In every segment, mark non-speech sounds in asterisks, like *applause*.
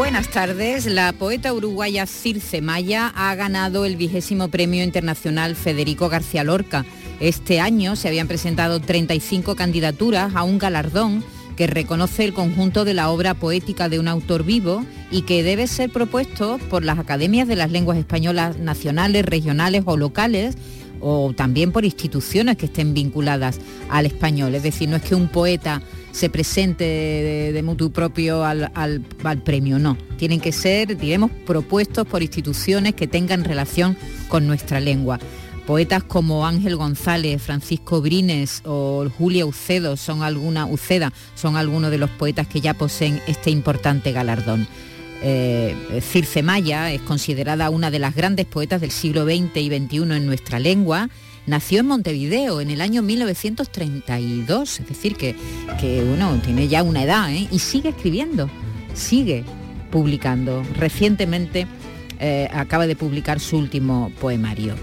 Buenas tardes. La poeta uruguaya Circe Maya ha ganado el vigésimo premio internacional Federico García Lorca. Este año se habían presentado 35 candidaturas a un galardón que reconoce el conjunto de la obra poética de un autor vivo y que debe ser propuesto por las academias de las lenguas españolas nacionales, regionales o locales o también por instituciones que estén vinculadas al español. Es decir, no es que un poeta se presente de, mutuo propio al, al, premio, no. Tienen que ser, diremos, propuestos por instituciones que tengan relación con nuestra lengua. Poetas como Ángel González, Francisco Brines o Julia Ucedo son alguna, Uceda son algunos de los poetas que ya poseen este importante galardón. Eh, Circe Maya es considerada una de las grandes poetas del siglo XX y XXI en nuestra lengua. Nació en Montevideo en el año 1932, es decir, que, que uno tiene ya una edad ¿eh? y sigue escribiendo, sigue publicando. Recientemente eh, acaba de publicar su último poemario.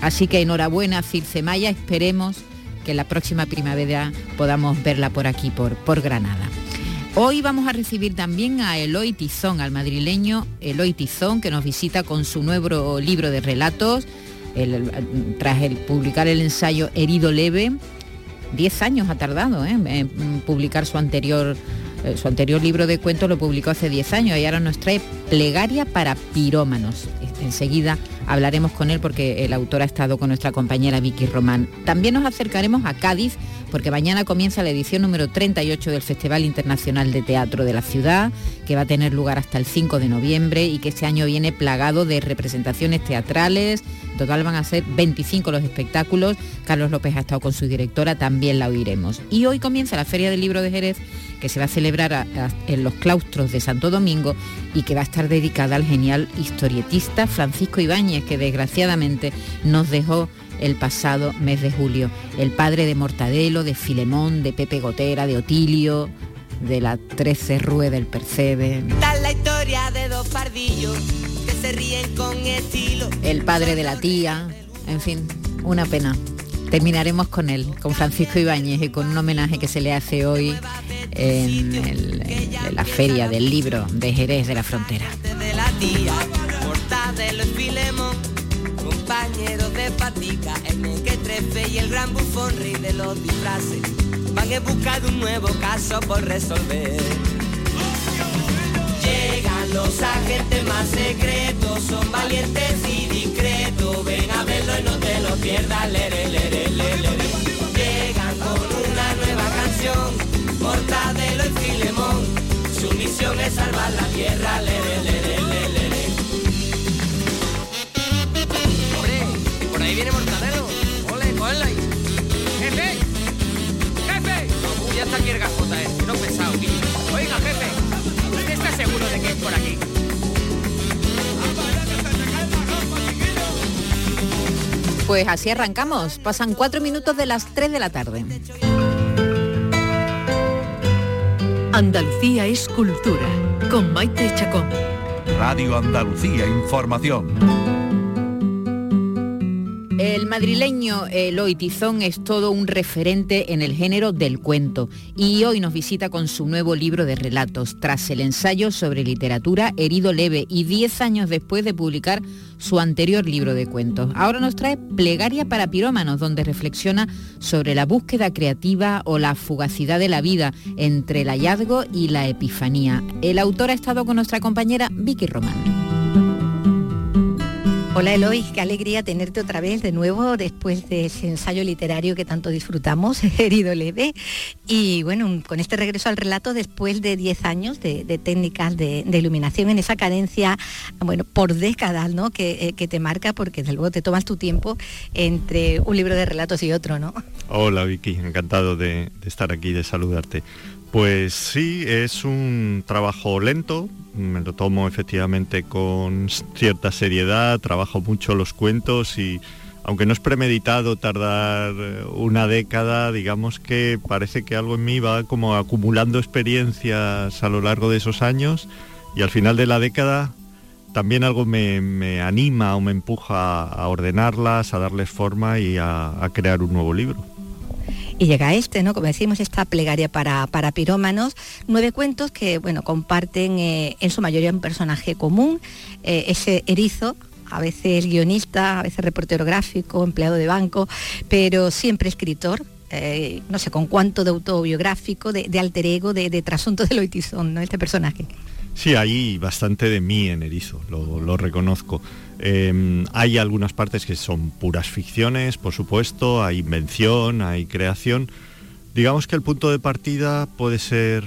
Así que enhorabuena Circe Maya, esperemos que la próxima primavera podamos verla por aquí, por, por Granada. Hoy vamos a recibir también a Eloy Tizón, al madrileño Eloy Tizón, que nos visita con su nuevo libro de relatos, tras el, publicar el ensayo Herido Leve. Diez años ha tardado ¿eh? en publicar su anterior, eh, su anterior libro de cuentos, lo publicó hace diez años y ahora nos trae Plegaria para pirómanos. Enseguida hablaremos con él porque el autor ha estado con nuestra compañera Vicky Román. También nos acercaremos a Cádiz porque mañana comienza la edición número 38 del Festival Internacional de Teatro de la ciudad, que va a tener lugar hasta el 5 de noviembre y que este año viene plagado de representaciones teatrales. En total van a ser 25 los espectáculos. Carlos López ha estado con su directora, también la oiremos. Y hoy comienza la Feria del Libro de Jerez, que se va a celebrar en los claustros de Santo Domingo y que va a estar dedicada al genial historietista Francisco Ibáñez, que desgraciadamente nos dejó el pasado mes de julio. El padre de Mortadelo, de Filemón, de Pepe Gotera, de Otilio, de la trece rue del Percebe. la historia de dos pardillos que se ríen con estilo. El padre de la tía, en fin, una pena. Terminaremos con él, con Francisco Ibáñez y con un homenaje que se le hace hoy en, la feria del libro de Jerez de la Frontera. Los agentes más secretos, son valientes y discretos, ven a verlo y no te lo pierdas, lere, lere, Llegan con una nueva canción, Mortadelo y Filemón, su misión es salvar la tierra, lere, lere, ahí viene Mortadelo. Ole, cógelo ahí. ¡Jefe! ¡Jefe! No, ya está aquí el gafota, eh. No pesado, tío. Por aquí? Pues así arrancamos. Pasan cuatro minutos de las 3 de la tarde. Andalucía es cultura. Con Maite Chacón. Radio Andalucía Información. Madrileño Eloy Tizón es todo un referente en el género del cuento y hoy nos visita con su nuevo libro de relatos, tras el ensayo sobre literatura Herido Leve y 10 años después de publicar su anterior libro de cuentos. Ahora nos trae Plegaria para Pirómanos, donde reflexiona sobre la búsqueda creativa o la fugacidad de la vida entre el hallazgo y la epifanía. El autor ha estado con nuestra compañera Vicky Román. Hola Eloy, qué alegría tenerte otra vez de nuevo después de ese ensayo literario que tanto disfrutamos, *laughs* Herido Leve. Y bueno, con este regreso al relato después de 10 años de, técnicas de, iluminación en esa cadencia, bueno, por décadas, ¿no? Que, eh, te marca porque desde luego te tomas tu tiempo entre un libro de relatos y otro, ¿no? Hola Vicky, encantado de estar aquí, de saludarte. Pues sí, es un trabajo lento, me lo tomo efectivamente con cierta seriedad, trabajo mucho los cuentos y aunque no es premeditado tardar eh, una década, digamos que parece que algo en mí va como acumulando experiencias a lo largo de esos años y al final de la década también algo me, anima o me empuja a ordenarlas, a darles forma y a crear un nuevo libro. Y llega este, ¿no? Como decimos, esta plegaria para, para pirómanos, nueve cuentos que, bueno, comparten eh, en su mayoría un personaje común, eh, ese erizo, a veces guionista, a veces reportero gráfico, empleado de banco, pero siempre escritor, eh, no sé con cuánto de autobiográfico, de, alter ego, de, de trasunto de Loitizón, ¿no? Este personaje. Sí, hay bastante de mí en Erizo, lo, reconozco. Em, hay algunas partes que son puras ficciones, por supuesto, hay invención, hay creación. Digamos que el punto de partida puede ser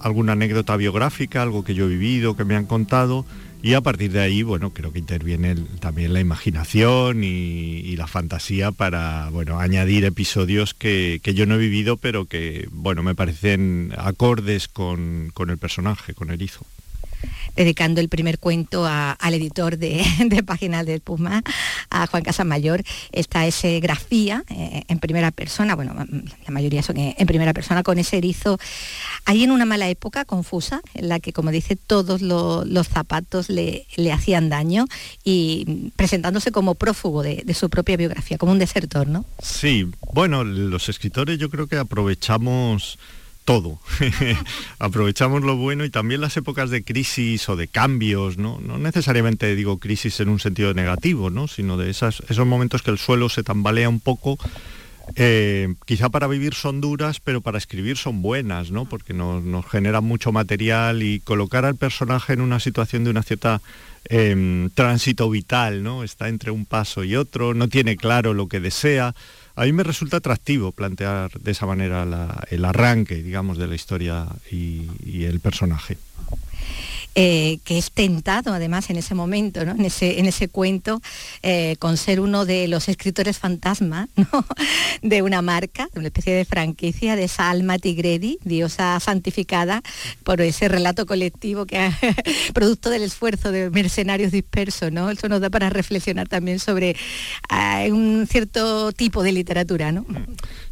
alguna anécdota biográfica, algo que yo he vivido, que me han contado, y a partir de ahí, bueno, creo que interviene también la imaginación y, la fantasía para, bueno, añadir episodios que, yo no he vivido, pero que, bueno, me parecen acordes con, con el personaje, con Erizo dedicando el primer cuento al editor de, *laughs* Páginas del Puma, a Juan Casamayor. Está ese grafía eh, en primera persona, bueno, la mayoría son en primera persona, con ese erizo, ahí en una mala época confusa, en la que, como dice, todos los zapatos le, hacían daño y presentándose como prófugo de, de su propia biografía, como un desertor, ¿no? Sí, bueno, los escritores yo creo que aprovechamos todo. *laughs* Aprovechamos lo bueno y también las épocas de crisis o de cambios, ¿no? necesariamente digo crisis en un sentido negativo, ¿no? sino de esos momentos que el suelo se tambalea un poco. Eh, quizá para vivir son duras, pero para escribir son buenas, ¿no? porque nos, nos generan mucho material y colocar al personaje en una situación de una cierta em, tránsito vital, ¿no? está entre un paso y otro, no tiene claro lo que desea a mí me resulta atractivo plantear de esa manera el arranque, digamos, de la historia y el personaje. Eh, que es tentado además en ese momento, en, ese, en ese cuento, eh, con ser uno de los escritores fantasma *laughs* de una marca, de una especie de franquicia de esa alma tigredi, diosa santificada por ese relato colectivo que *laughs* producto del esfuerzo de mercenarios dispersos. ¿no? Eso nos da para reflexionar también sobre ah, un cierto tipo de literatura. ¿no?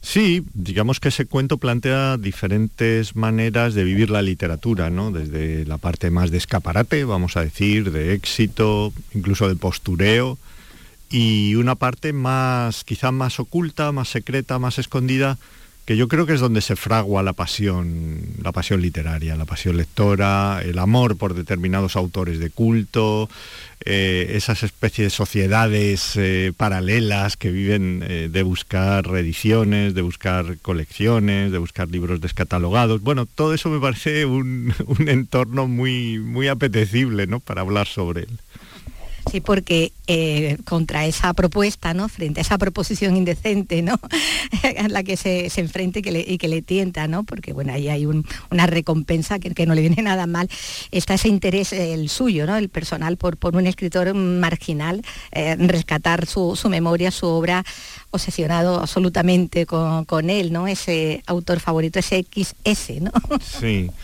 Sí, digamos que ese cuento plantea diferentes maneras de vivir la literatura, ¿no? desde la parte más de escaparate, vamos a decir, de éxito, incluso de postureo, y una parte más, quizá más oculta, más secreta, más escondida, que yo creo que es donde se fragua la pasión, la pasión literaria, la pasión lectora, el amor por determinados autores de culto, eh, esas especies de sociedades eh, paralelas que viven eh, de buscar reediciones, de buscar colecciones, de buscar libros descatalogados. Bueno, todo eso me parece un, *laughs* un entorno muy, muy apetecible ¿no? para hablar sobre él. Sí, porque eh, contra esa propuesta, ¿no? Frente a esa proposición indecente, ¿no? *laughs* a la que se, enfrente y que, le, tienta, ¿no? Porque bueno, ahí hay una recompensa que, no le viene *laughs* nada mal. Está ese interés, el suyo, ¿no? El personal por, por un escritor marginal, eh, rescatar su, memoria, su obra, obsesionado absolutamente con, con él, ¿no? Ese autor favorito, ese XS, ¿no? Sí. *laughs*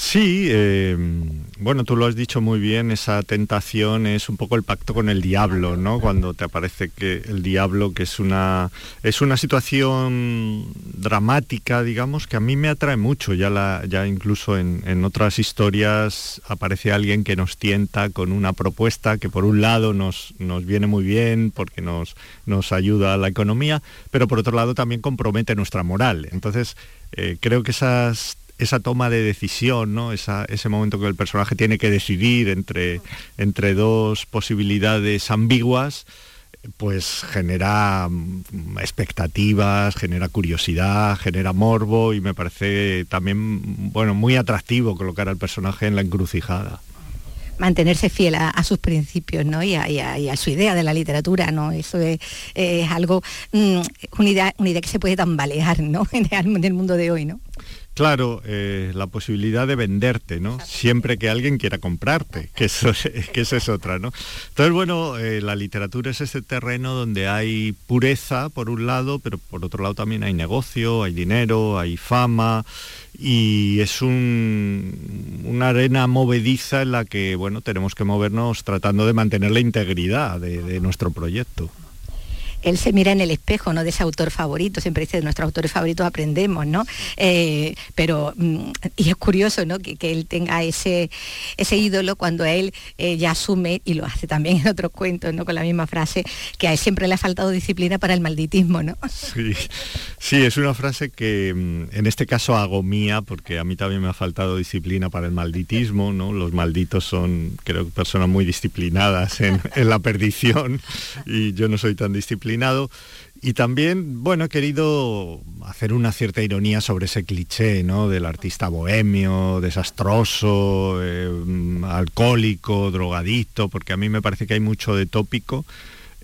Sí, em, bueno, tú lo has dicho muy bien, esa tentación es un poco el pacto con el diablo, ¿no? Cuando te aparece que el diablo, que es una, es una situación dramática, digamos, que a mí me atrae mucho, ya, la, ya incluso en, otras historias aparece alguien que nos tienta con una propuesta que por un lado nos, nos viene muy bien porque nos, nos ayuda a la economía, pero por otro lado también compromete nuestra moral. Entonces, eh, creo que esas esa toma de decisión, ¿no? ese momento que el personaje tiene que decidir entre, entre dos posibilidades ambiguas, pues genera mm, expectativas, genera curiosidad, genera morbo y me parece también bueno, muy atractivo colocar al personaje en la encrucijada mantenerse fiel a, sus principios ¿no? y, a, su idea de la literatura. ¿no? Eso es, algo, mm, una, idea, una idea que se puede tambalear ¿no? *laughs* en el mundo de hoy. ¿no? Claro, eh, la posibilidad de venderte, ¿no? Siempre que alguien quiera comprarte, que eso, *laughs* que eso es otra, ¿no? Entonces, bueno, eh, la literatura es ese terreno donde hay pureza, por un lado, pero por otro lado también hay negocio, hay dinero, hay fama, y es una arena movediza en la que, bueno, tenemos que movernos tratando de mantener la integridad de nuestro proyecto él se mira en el espejo, ¿no? De ese autor favorito, siempre dice, de nuestros autores favoritos aprendemos, ¿no? Eh, pero, mm, y es curioso, ¿no? Que, él tenga ese, ese ídolo cuando él eh, ya asume, y lo hace también en otros cuentos, ¿no? Con la misma frase, que a él siempre le ha faltado disciplina para el malditismo, ¿no? Sí, sí es una frase que mm, en este caso hago mía, porque a mí también me ha faltado disciplina para el malditismo, ¿no? Los malditos son, creo, personas muy disciplinadas en, en la perdición, y yo no soy tan disciplinado y también, bueno, he querido hacer una cierta ironía sobre ese cliché, ¿no? Del artista bohemio, desastroso, eh, alcohólico, drogadicto, porque a mí me parece que hay mucho de tópico.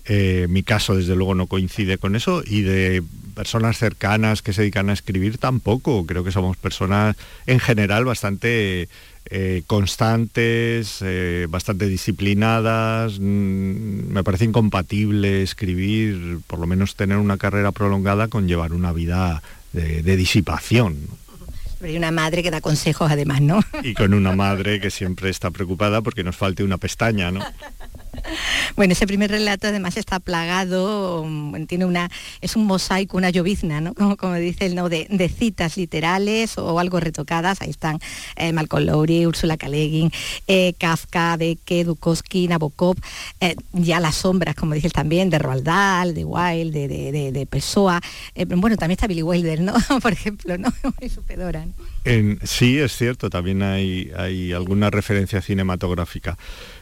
Eh, mi caso, desde luego, no coincide con eso y de personas cercanas que se dedican a escribir tampoco. Creo que somos personas en general bastante eh, constantes, eh, bastante disciplinadas. Mm, me parece incompatible escribir, por lo menos tener una carrera prolongada con llevar una vida de, de disipación. Pero hay una madre que da consejos además, ¿no? Y con una madre que siempre está preocupada porque nos falte una pestaña, ¿no? *laughs* Bueno, ese primer relato además está plagado, mm, tiene una, es un mosaico, una llovizna, ¿no? *laughs* Como, como dice el no, de, citas literales o algo retocadas. Ahí están eh, Malcolm Lowry, Úrsula K. eh, Kafka, Beck, Dukowski, Nabokov, eh, ya las sombras, como dices también, de Roald Dahl, de Wilde, de, de, Pessoa. Eh, bueno, también está Billy Wilder, ¿no? *laughs* Por ejemplo, ¿no? sí, es cierto, también hay, hay alguna referencia cinematográfica.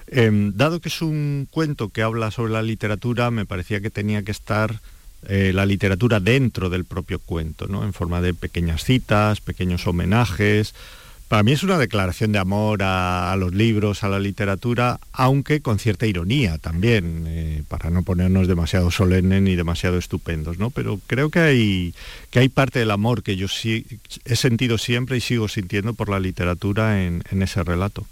Em, dado que es un cuento que habla sobre la literatura, me parecía que tenía que estar eh, la literatura dentro del propio cuento, ¿no? en forma de pequeñas citas, pequeños homenajes. Para mí es una declaración de amor a, los libros, a la literatura, aunque con cierta ironía también, eh, para no ponernos demasiado solemnes ni demasiado estupendos, ¿no? Pero creo que hay, que hay parte del amor que yo sí he sentido siempre y sigo sintiendo por la literatura en ese relato.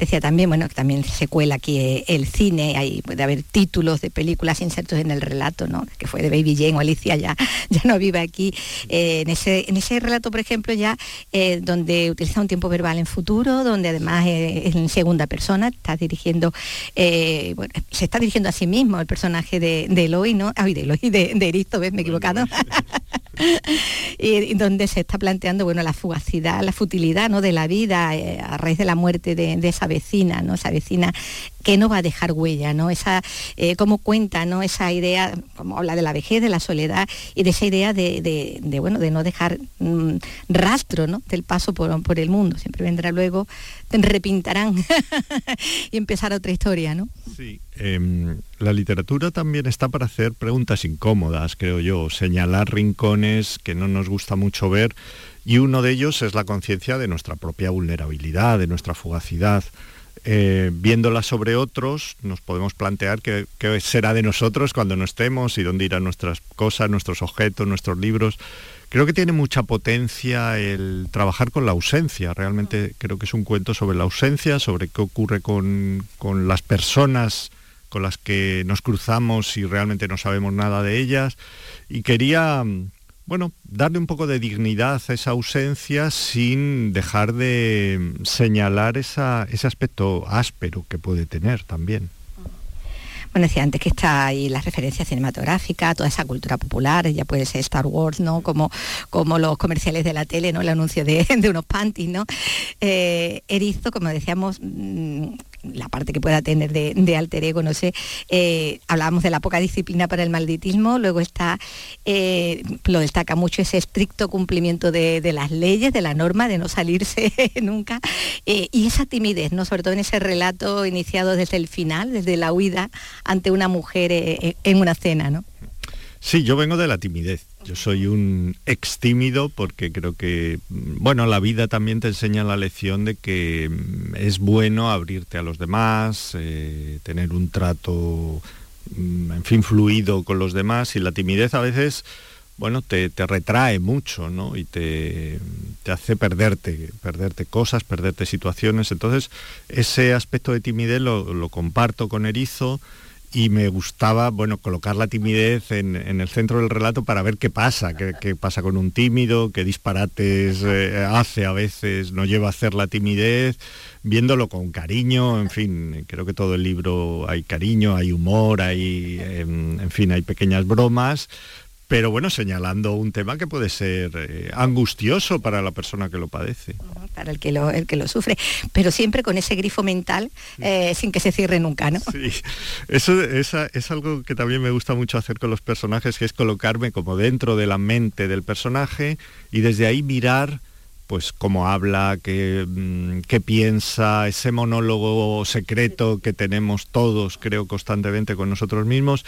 Decía también, bueno, que también se cuela aquí eh, el cine, hay, puede haber títulos de películas insertos en el relato, ¿no? Que fue de Baby Jane o Alicia, ya, *laughs* ya no vive aquí. Eh, en, ese, en ese relato, por ejemplo, ya eh, donde utiliza un tiempo verbal en futuro, donde además es en segunda persona, está dirigiendo, bueno, se está dirigiendo a sí mismo el personaje de, de Eloy, ¿no? Ay, de Eloy, de, de Eristo, ¿ves? Me he equivocado. *laughs* *laughs* y, donde se está planteando bueno, la fugacidad, la futilidad ¿no? de la vida eh, a raíz de la muerte de, esa vecina, ¿no? esa vecina que no va a dejar huella, ¿no? Esa, eh, como cuenta, ¿no? Esa idea, como habla de la vejez, de la soledad y de esa idea de, bueno, de no dejar mm, rastro, ¿no? Del paso por, por, el mundo. Siempre vendrá luego, te repintarán *laughs* y empezar otra historia, ¿no? Sí. Em, la literatura también está para hacer preguntas incómodas, creo yo, señalar rincones que no nos gusta mucho ver y uno de ellos es la conciencia de nuestra propia vulnerabilidad, de nuestra fugacidad. Eh, viéndola sobre otros, nos podemos plantear qué, será de nosotros cuando no estemos y dónde irán nuestras cosas, nuestros objetos, nuestros libros. Creo que tiene mucha potencia el trabajar con la ausencia. Realmente creo que es un cuento sobre la ausencia, sobre qué ocurre con, con las personas con las que nos cruzamos y realmente no sabemos nada de ellas. Y quería bueno, darle un poco de dignidad a esa ausencia sin dejar de señalar ese aspecto áspero que puede tener también. Bueno, decía antes que está ahí la referencia cinematográfica, toda esa cultura popular, ya puede ser Star Wars, ¿no? Como, como los comerciales de la tele, ¿no? El anuncio de, *laughs* unos panties, ¿no? Eh, Erizo, como decíamos, mm, la parte que pueda tener de, alter ego, no sé, eh, hablábamos de la poca disciplina para el malditismo, luego está, eh, lo destaca mucho ese estricto cumplimiento de, las leyes, de la norma, de no salirse *laughs* nunca, eh, y esa timidez, ¿no? sobre todo en ese relato iniciado desde el final, desde la huida ante una mujer en una cena. ¿no? Sí, yo vengo de la timidez. Yo soy un ex tímido porque creo que, bueno, la vida también te enseña la lección de que mm, es bueno abrirte a los demás, eh, tener un trato, mm, en fin, fluido con los demás y la timidez a veces, bueno, te, retrae mucho, ¿no? Y te, hace perderte, perderte cosas, perderte situaciones. Entonces, ese aspecto de timidez lo, comparto con Erizo y me gustaba, bueno, colocar la timidez en, el centro del relato para ver qué pasa, qué, pasa con un tímido, qué disparates eh, hace a veces, no lleva a hacer la timidez, viéndolo con cariño, en fin, creo que todo el libro hay cariño, hay humor, hay, em, en fin, hay pequeñas bromas, pero bueno, señalando un tema que puede ser eh, angustioso para la persona que lo padece. Para el que lo, el que lo sufre, pero siempre con ese grifo mental eh, sin que se cierre nunca, ¿no? Sí, eso es, algo que también me gusta mucho hacer con los personajes, que es colocarme como dentro de la mente del personaje y desde ahí mirar pues cómo habla, qué, mm, qué, piensa, ese monólogo secreto que tenemos todos, creo, constantemente con nosotros mismos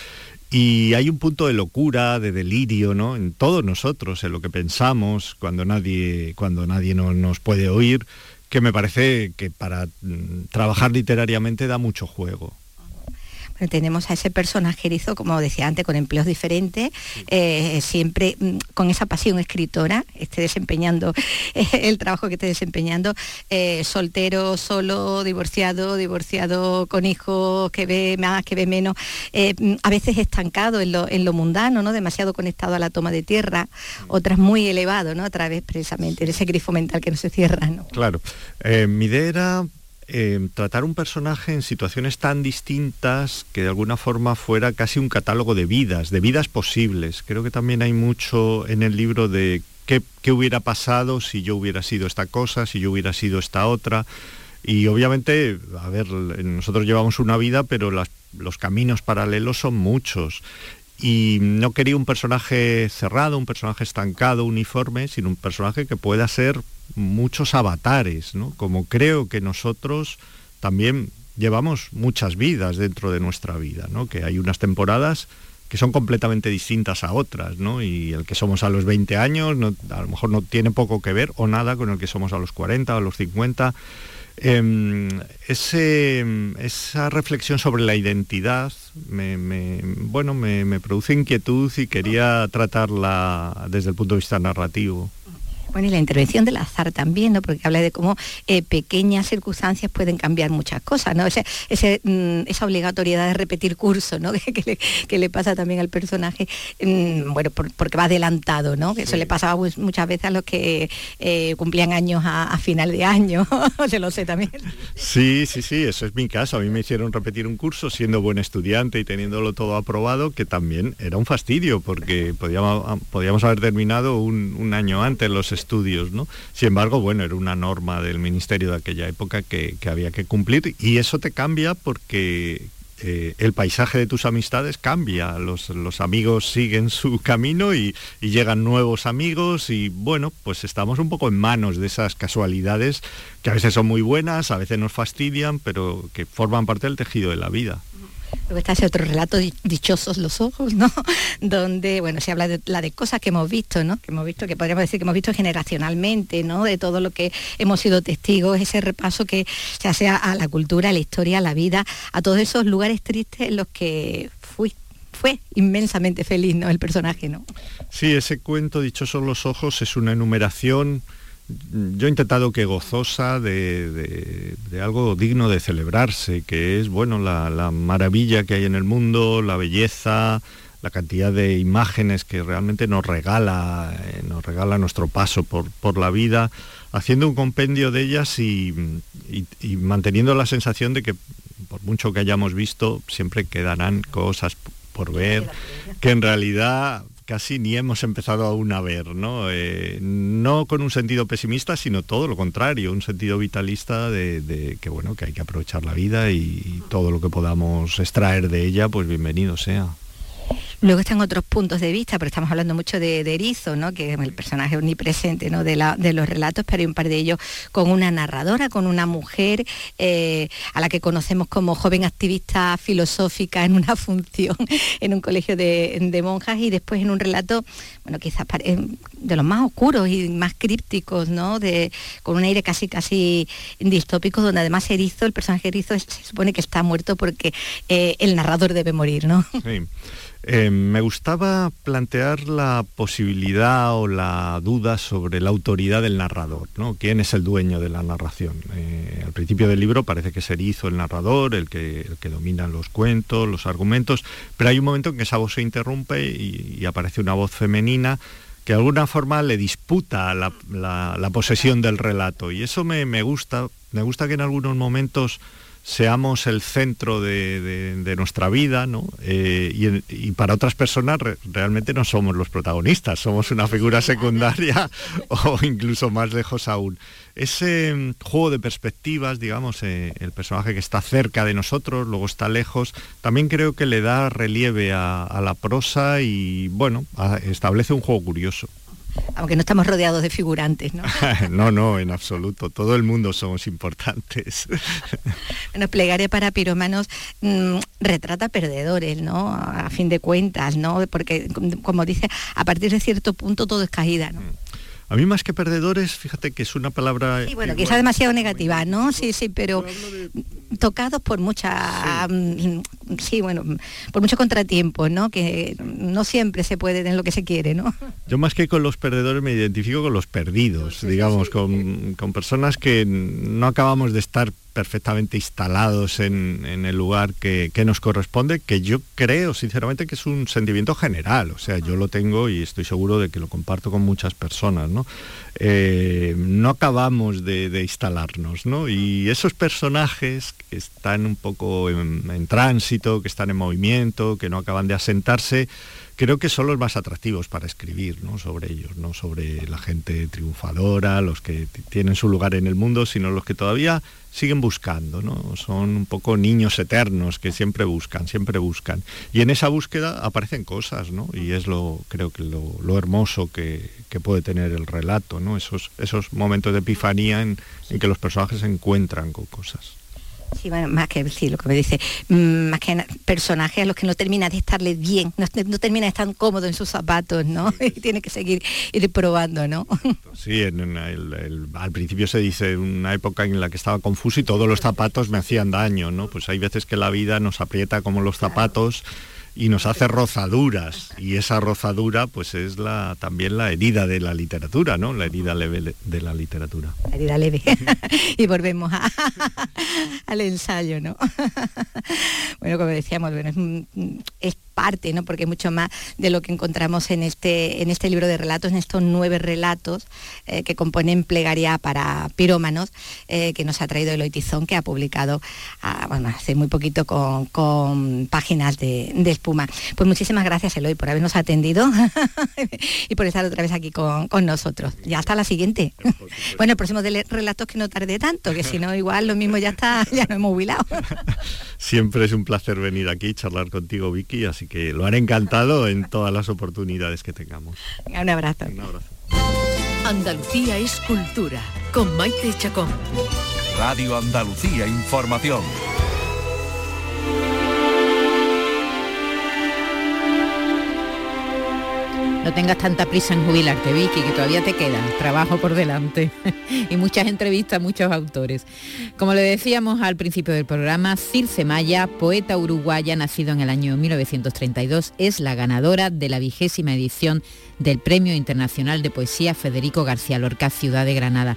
y hay un punto de locura, de delirio, ¿no? En todos nosotros, en lo que pensamos, cuando nadie, cuando nadie no, nos puede oír, que me parece que para mm, trabajar literariamente da mucho juego tenemos a ese personaje erizo, como decía antes, con empleos diferentes, eh, siempre mm, con esa pasión escritora, esté desempeñando *laughs* el trabajo que esté desempeñando, eh, soltero, solo, divorciado, divorciado con hijos, que ve más, que ve menos, eh, mm, a veces estancado en lo, mundano, ¿no? demasiado conectado a la toma de tierra, otras muy elevado, ¿no? a través precisamente de ese grifo mental que no se cierra. ¿no? Claro, mi idea era eh, tratar un personaje en situaciones tan distintas que de alguna forma fuera casi un catálogo de vidas, de vidas posibles. Creo que también hay mucho en el libro de qué, hubiera pasado si yo hubiera sido esta cosa, si yo hubiera sido esta otra. Y obviamente, a ver, nosotros llevamos una vida, pero los caminos paralelos son muchos y no quería un personaje cerrado, un personaje estancado, uniforme, sino un personaje que pueda ser muchos avatares, ¿no? Como creo que nosotros también llevamos muchas vidas dentro de nuestra vida, ¿no? Que hay unas temporadas que son completamente distintas a otras, ¿no? Y el que somos a los 20 años a lo mejor no tiene poco que ver o nada con el que somos a los 40 o a los 50. Em, esa reflexión sobre la identidad me, bueno, me produce inquietud y quería tratarla desde el punto de vista narrativo. Bueno, y la intervención del azar también, ¿no? Porque habla de cómo eh, pequeñas circunstancias pueden cambiar muchas cosas, ¿no? Mm, esa obligatoriedad de repetir curso, ¿no? *laughs* que, le, pasa también al personaje, mm, bueno, porque va adelantado, ¿no? Que eso le pasaba muchas veces a los que eh, cumplían años a, final de año, *laughs* se lo sé también. Sí, sí, sí, eso es mi caso. A mí me hicieron repetir un curso siendo buen estudiante y teniéndolo todo aprobado, que también era un fastidio, porque podíamos, podíamos haber terminado un, un año antes los estudios ¿no? Sin embargo, bueno, era una norma del ministerio de aquella época que, había que cumplir y eso te cambia porque eh, el paisaje de tus amistades cambia, los, amigos siguen su camino y, llegan nuevos amigos y bueno, pues estamos un poco en manos de esas casualidades que a veces son muy buenas, a veces nos fastidian, pero que forman parte del tejido de la vida. Luego está ese otro relato, Dichosos los ojos, ¿no? *laughs* Donde, bueno, se habla de la de cosas que hemos visto, ¿no? Que hemos visto, que podríamos decir que hemos visto generacionalmente, ¿no? De todo lo que hemos sido testigos, ese repaso que se hace a la cultura, a la historia, a la vida, a todos esos lugares tristes en los que fui, fue inmensamente feliz, ¿no? El personaje, ¿no? Sí, ese cuento, Dichosos los ojos, es una enumeración yo he intentado que gozosa de, algo digno de celebrarse, que es bueno la, maravilla que hay en el mundo, la belleza, la cantidad de imágenes que realmente nos regala, eh, nos regala nuestro paso por, la vida, haciendo un compendio de ellas y, y, manteniendo la sensación de que por mucho que hayamos visto, siempre quedarán cosas por ver, que en realidad casi ni hemos empezado aún a ver, ¿no? Eh, no con un sentido pesimista, sino todo lo contrario, un sentido vitalista de, que bueno, que hay que aprovechar la vida y todo lo que podamos extraer de ella, pues bienvenido sea. Luego están otros puntos de vista, pero estamos hablando mucho de, Erizo, ¿no? que es el personaje omnipresente ¿no? de, los relatos, pero hay un par de ellos con una narradora, con una mujer eh, a la que conocemos como joven activista filosófica en una *laughs* función en un colegio de, monjas y después en un relato, bueno, quizás eh, de los más oscuros y más crípticos, ¿no? Con un aire casi casi distópico, donde además Erizo, el personaje Erizo, se supone que está muerto porque eh, el narrador debe morir, ¿no? Eh, me gustaba plantear la posibilidad o la duda sobre la autoridad del narrador, ¿no? ¿Quién es el dueño de la narración? Eh, al principio del libro parece que es Erizo el narrador, el que, el que domina los cuentos, los argumentos, pero hay un momento en que esa voz se interrumpe y, aparece una voz femenina que de alguna forma le disputa la, posesión del relato. Y eso me, me gusta, me gusta que en algunos momentos seamos el centro de, nuestra vida, ¿no? Eh, y, para otras personas realmente no somos los protagonistas, somos una figura secundaria *laughs* o incluso más lejos aún. Ese mm, juego de perspectivas, digamos, eh, el personaje que está cerca de nosotros, luego está lejos, también creo que le da relieve a, la prosa y, bueno, establece un juego curioso aunque no estamos rodeados de figurantes, ¿no? *laughs* no, no, en absoluto. Todo el mundo somos importantes. *laughs* bueno, Plegaria para Piromanos mm, retrata perdedores, ¿no? A fin de cuentas, ¿no? Porque, como dice, a partir de cierto punto todo es caída, ¿no? A mí más que perdedores, fíjate que es una palabra... Sí, bueno, quizá demasiado negativa, ¿no? Sí, sí, pero tocados por mucha... Mm, sí. bueno, por mucho contratiempo, ¿no? Que no siempre se puede en lo que se quiere, ¿no? *laughs* Yo más que con los perdedores me identifico con los perdidos, digamos, con, con personas que no acabamos de estar perfectamente instalados en, el lugar que, nos corresponde, que yo creo sinceramente que es un sentimiento general, o sea, yo lo tengo y estoy seguro de que lo comparto con muchas personas, ¿no? Eh, no acabamos de, instalarnos, ¿no? Y esos personajes que están un poco en, en tránsito, que están en movimiento, que no acaban de asentarse, creo que son los más atractivos para escribir ¿no? sobre ellos, no sobre la gente triunfadora, los que tienen su lugar en el mundo, sino los que todavía siguen buscando, ¿no? Son un poco niños eternos que siempre buscan, siempre buscan. Y en esa búsqueda aparecen cosas, ¿no? Y es lo, creo que lo, hermoso que, puede tener el relato, ¿no? Esos, momentos de epifanía en que los personajes se encuentran con cosas. Sí, bueno, más que sí, lo que me dice, mm, más que personajes a los que no termina de estarle bien, no, termina de estar cómodo en sus zapatos, ¿no? *laughs* y tiene que seguir ir probando, ¿no? *laughs* sí, al principio se dice una época en la que estaba confuso y todos los zapatos me hacían daño, ¿no? Pues hay veces que la vida nos aprieta como los zapatos y nos hace rozaduras y esa rozadura pues es la también la herida de la literatura, ¿no? La herida leve de la literatura. La herida leve. *laughs* y volvemos *laughs* al ensayo, ¿no? *laughs* bueno, como decíamos, bueno, es parte, ¿no? porque mucho más de lo que encontramos en este, en este libro de relatos, en estos nueve relatos eh, que componen Plegaria para Pirómanos, eh, que nos ha traído Eloy Tizón, que ha publicado ah, bueno, hace muy poquito con, páginas de, espuma. Pues muchísimas gracias, Eloy, por habernos atendido *laughs* y por estar otra vez aquí con, nosotros. Ya hasta la siguiente. *laughs* bueno, el próximo de relatos que no tarde tanto, que si no, igual lo mismo ya está, *laughs* ya nos hemos jubilado. Siempre es un placer venir aquí charlar contigo, Vicky, así que lo haré encantado en todas las oportunidades que tengamos. Un abrazo. Un abrazo. Andalucía es cultura, con Maite Chacón. Radio Andalucía Información. No tengas tanta prisa en jubilarte, Vicky, que todavía te queda trabajo por delante *laughs* y muchas entrevistas muchos autores. Como le decíamos al principio del programa, Circe Maya, poeta uruguaya nacido en el año 1932, es la ganadora de la vigésima edición del Premio Internacional de Poesía Federico García Lorca, Ciudad de Granada.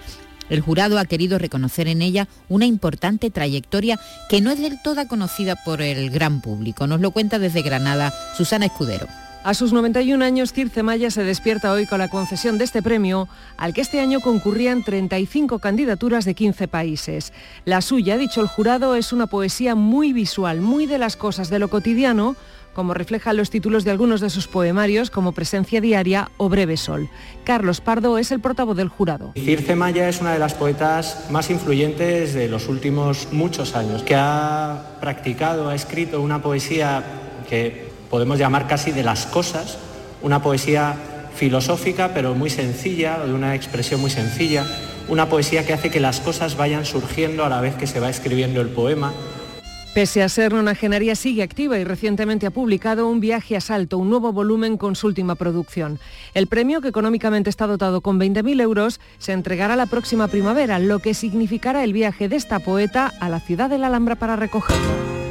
El jurado ha querido reconocer en ella una importante trayectoria que no es del todo conocida por el gran público. Nos lo cuenta desde Granada Susana Escudero. A sus 91 años, Circe Maya se despierta hoy con la concesión de este premio, al que este año concurrían 35 candidaturas de 15 países. La suya, dicho el jurado, es una poesía muy visual, muy de las cosas de lo cotidiano, como reflejan los títulos de algunos de sus poemarios, como Presencia Diaria o Breve Sol. Carlos Pardo es el portavoz del jurado. Circe Maya es una de las poetas más influyentes de los últimos muchos años, que ha practicado, ha escrito una poesía que podemos llamar casi de las cosas, una poesía filosófica pero muy sencilla, de una expresión muy sencilla, una poesía que hace que las cosas vayan surgiendo a la vez que se va escribiendo el poema. Pese a ser nonagenaria, sigue activa y recientemente ha publicado Un viaje a salto, un nuevo volumen con su última producción. El premio, que económicamente está dotado con 20.000 euros, se entregará la próxima primavera, lo que significará el viaje de esta poeta a la ciudad de la Alhambra para recogerlo.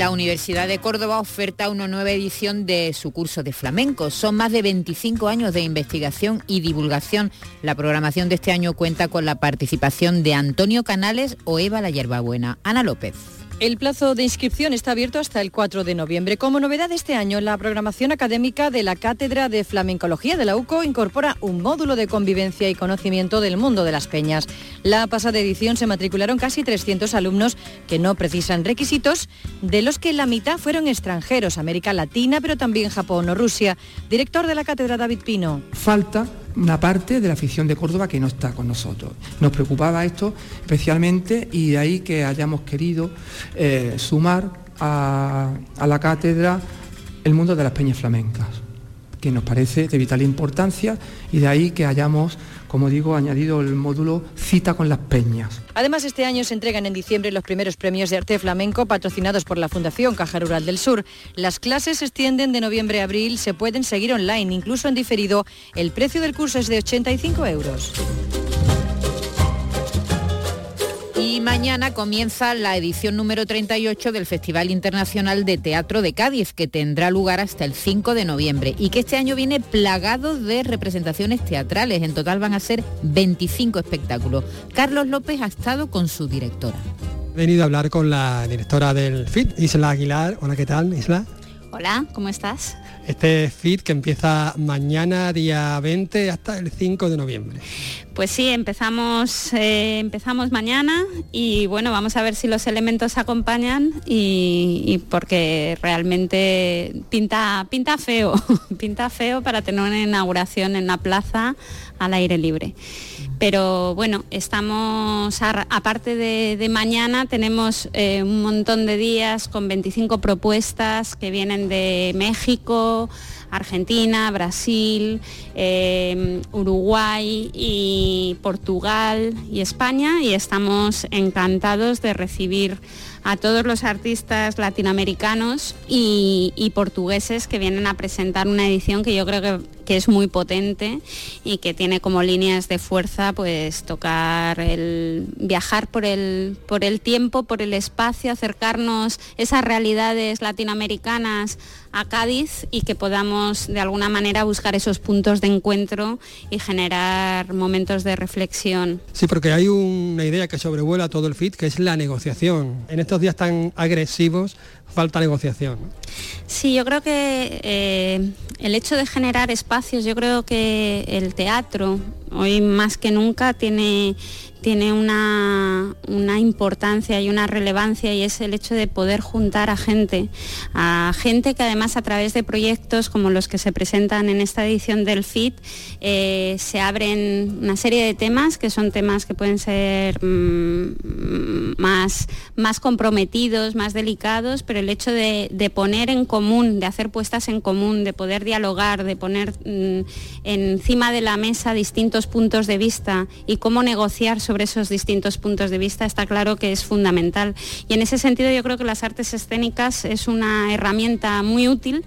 La Universidad de Córdoba oferta una nueva edición de su curso de flamenco. Son más de 25 años de investigación y divulgación. La programación de este año cuenta con la participación de Antonio Canales o Eva La Yerbabuena. Ana López. El plazo de inscripción está abierto hasta el 4 de noviembre. Como novedad este año, la programación académica de la Cátedra de Flamencología de la UCO incorpora un módulo de convivencia y conocimiento del mundo de las peñas. La pasada edición se matricularon casi 300 alumnos que no precisan requisitos, de los que la mitad fueron extranjeros, América Latina, pero también Japón o Rusia. Director de la Cátedra David Pino. Falta una parte de la afición de Córdoba que no está con nosotros. Nos preocupaba esto especialmente y de ahí que hayamos querido eh, sumar a, a la cátedra el mundo de las peñas flamencas, que nos parece de vital importancia y de ahí que hayamos como digo, añadido el módulo Cita con las Peñas. Además, este año se entregan en diciembre los primeros premios de arte flamenco patrocinados por la Fundación Caja Rural del Sur. Las clases se extienden de noviembre a abril, se pueden seguir online, incluso en diferido. El precio del curso es de 85 euros. Mañana comienza la edición número 38 del Festival Internacional de Teatro de Cádiz, que tendrá lugar hasta el 5 de noviembre y que este año viene plagado de representaciones teatrales. En total van a ser 25 espectáculos. Carlos López ha estado con su directora. He venido a hablar con la directora del FIT, Isla Aguilar. Hola, ¿qué tal, Isla? Hola, ¿cómo estás? Este FIT que empieza mañana día 20 hasta el 5 de noviembre. Pues sí, empezamos, eh, empezamos mañana y bueno, vamos a ver si los elementos acompañan y, porque realmente pinta, pinta feo, *laughs* pinta feo para tener una inauguración en la plaza al aire libre. Pero bueno, estamos, aparte de, mañana, tenemos eh, un montón de días con 25 propuestas que vienen de México, Argentina, Brasil, eh, Uruguay y Portugal y España y estamos encantados de recibir a todos los artistas latinoamericanos y, portugueses que vienen a presentar una edición que yo creo que, que, es muy potente y que tiene como líneas de fuerza pues tocar el viajar por el, por el tiempo, por el espacio, acercarnos esas realidades latinoamericanas a Cádiz y que podamos de alguna manera buscar esos puntos de encuentro y generar momentos de reflexión. Sí, porque hay una idea que sobrevuela todo el FIT, que es la negociación. En estos días tan agresivos falta negociación. Sí, yo creo que eh, el hecho de generar espacios, yo creo que el teatro hoy más que nunca tiene tiene una, importancia y una relevancia y es el hecho de poder juntar a gente, a gente que además a través de proyectos como los que se presentan en esta edición del FIT eh, se abren una serie de temas que son temas que pueden ser mm, más, más comprometidos, más delicados, pero el hecho de, poner en común, de hacer puestas en común, de poder dialogar, de poner mm, encima de la mesa distintos puntos de vista y cómo negociar sobre esos distintos puntos de vista está claro que es fundamental. Y en ese sentido yo creo que las artes escénicas es una herramienta muy útil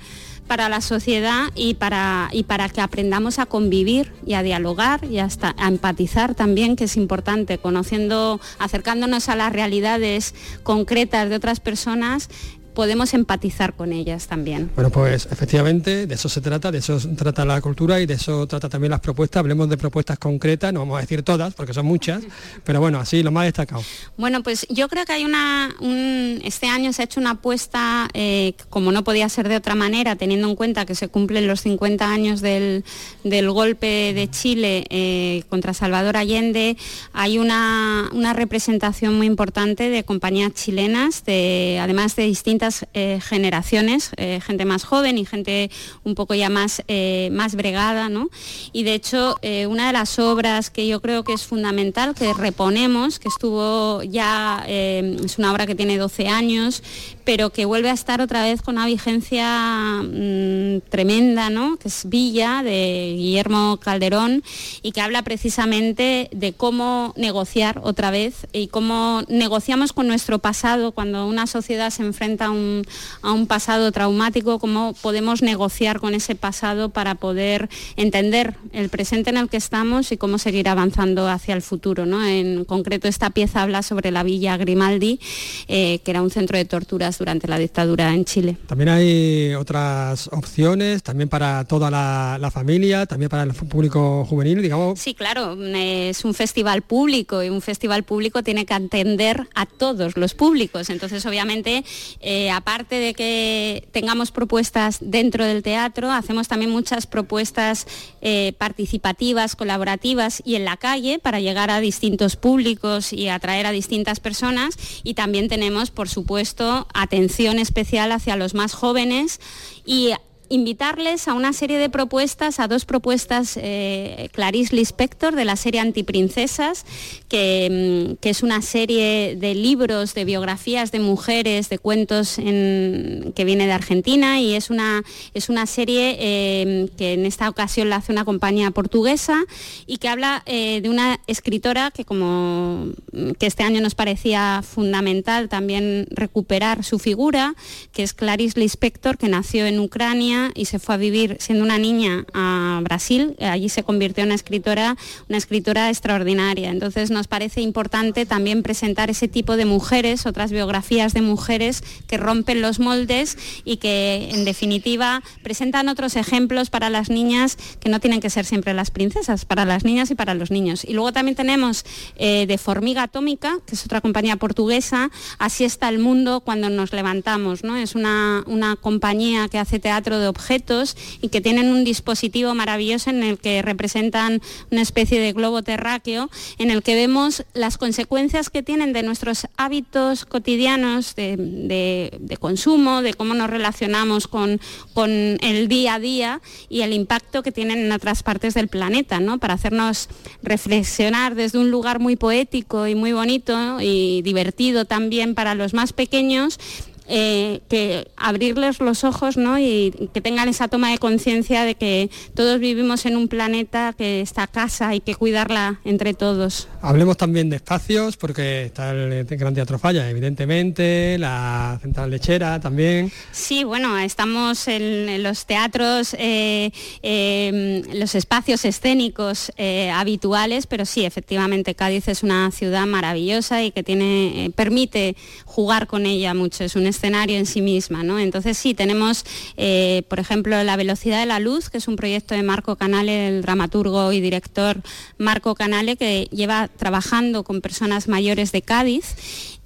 para la sociedad y para, y para que aprendamos a convivir y a dialogar y hasta a empatizar también, que es importante, conociendo, acercándonos a las realidades concretas de otras personas podemos empatizar con ellas también. Bueno, pues efectivamente de eso se trata, de eso trata la cultura y de eso trata también las propuestas. Hablemos de propuestas concretas, no vamos a decir todas porque son muchas, *laughs* pero bueno, así lo más destacado. Bueno, pues yo creo que hay una, este año se ha hecho una apuesta, eh, como no podía ser de otra manera, teniendo en cuenta que se cumplen los 50 años del, golpe de Chile eh, contra Salvador Allende, hay una, una representación muy importante de compañías chilenas, de, además de distintas eh, generaciones, eh, gente más joven y gente un poco ya más, eh, más bregada, ¿no? Y de hecho, una de las obras que yo creo que es fundamental, que reponemos, que estuvo ya, es una obra que tiene 12 años, pero que vuelve a estar otra vez con una vigencia mm, tremenda, ¿no? que es Villa, de Guillermo Calderón, y que habla precisamente de cómo negociar otra vez y cómo negociamos con nuestro pasado cuando una sociedad se enfrenta a un, a un pasado traumático, cómo podemos negociar con ese pasado para poder entender el presente en el que estamos y cómo seguir avanzando hacia el futuro. ¿no? En concreto, esta pieza habla sobre la Villa Grimaldi, eh, que era un centro de torturas durante la dictadura en Chile. También hay otras opciones, también para toda la, la familia, también para el público juvenil, digamos. Sí, claro, es un festival público y un festival público tiene que atender a todos los públicos. Entonces, obviamente, eh, aparte de que tengamos propuestas dentro del teatro, hacemos también muchas propuestas eh, participativas, colaborativas y en la calle para llegar a distintos públicos y atraer a distintas personas. Y también tenemos, por supuesto, atención especial hacia los más jóvenes y invitarles a una serie de propuestas, a dos propuestas, eh, Clarice Lispector de la serie Antiprincesas, que, mm, que, es una serie de libros, de biografías de mujeres, de cuentos que viene de Argentina y es una, es una serie eh, que en esta ocasión la hace una compañía portuguesa y que habla eh, de una escritora que como mm, que este año nos parecía fundamental también recuperar su figura, que es Clarice Lispector, que nació en Ucrania y se fue a vivir siendo una niña a Brasil. Allí se convirtió en una escritora, una escritora extraordinaria. Entonces nos parece importante también presentar ese tipo de mujeres, otras biografías de mujeres que rompen los moldes y que en definitiva presentan otros ejemplos para las niñas que no tienen que ser siempre las princesas, para las niñas y para los niños. Y luego también tenemos eh, de Formiga Atómica, que es otra compañía portuguesa, Así está el mundo cuando nos levantamos. ¿no? Es una, una compañía que hace teatro de objetos y que tienen un dispositivo maravilloso en el que representan una especie de globo terráqueo, en el que vemos las consecuencias que tienen de nuestros hábitos cotidianos de, consumo, de cómo nos relacionamos con, con, el día a día y el impacto que tienen en otras partes del planeta, ¿no? para hacernos reflexionar desde un lugar muy poético y muy bonito y divertido también para los más pequeños eh, que abrirles los ojos ¿no? y que tengan esa toma de conciencia de que todos vivimos en un planeta que está casa, hay que cuidarla entre todos. Hablemos también de espacios, porque está el Gran Teatro Falla, evidentemente, la Central Lechera también. Sí, bueno, estamos en, los teatros, eh, em, los espacios escénicos eh, habituales, pero sí, efectivamente, Cádiz es una ciudad maravillosa y que tiene, permite jugar con ella mucho. Es un escenario en sí misma. ¿no? Entonces sí, tenemos, eh, por ejemplo, La velocidad de la luz, que es un proyecto de Marco Canale, el dramaturgo y director Marco Canale, que lleva trabajando con personas mayores de Cádiz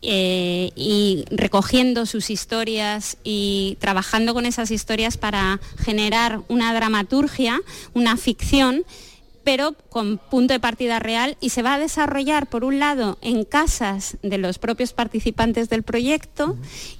eh, y recogiendo sus historias y trabajando con esas historias para generar una dramaturgia, una ficción pero con punto de partida real y se va a desarrollar, por un lado, en casas de los propios participantes del proyecto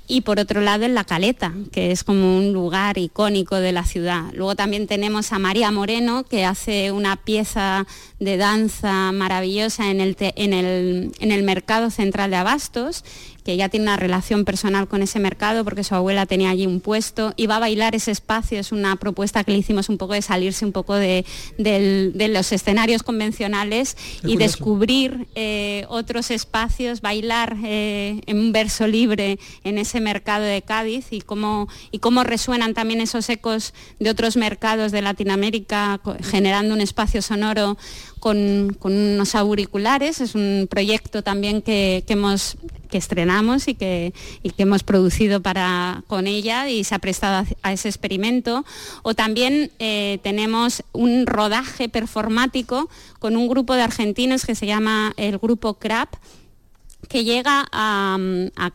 y por otro lado en La Caleta, que es como un lugar icónico de la ciudad. Luego también tenemos a María Moreno, que hace una pieza de danza maravillosa en el, en el, en el Mercado Central de Abastos que ya tiene una relación personal con ese mercado porque su abuela tenía allí un puesto y va a bailar ese espacio. Es una propuesta que le hicimos un poco de salirse un poco de, los escenarios convencionales y descubrir eh, otros espacios, bailar eh, en un verso libre en ese mercado de Cádiz y cómo, y cómo resuenan también esos ecos de otros mercados de Latinoamérica generando un espacio sonoro con, unos auriculares. Es un proyecto también que, hemos que estrenamos y que, que, hemos producido para, con ella y se ha prestado a, ese experimento. O también eh, tenemos un rodaje performático con un grupo de argentinos que se llama el grupo CRAP que llega a,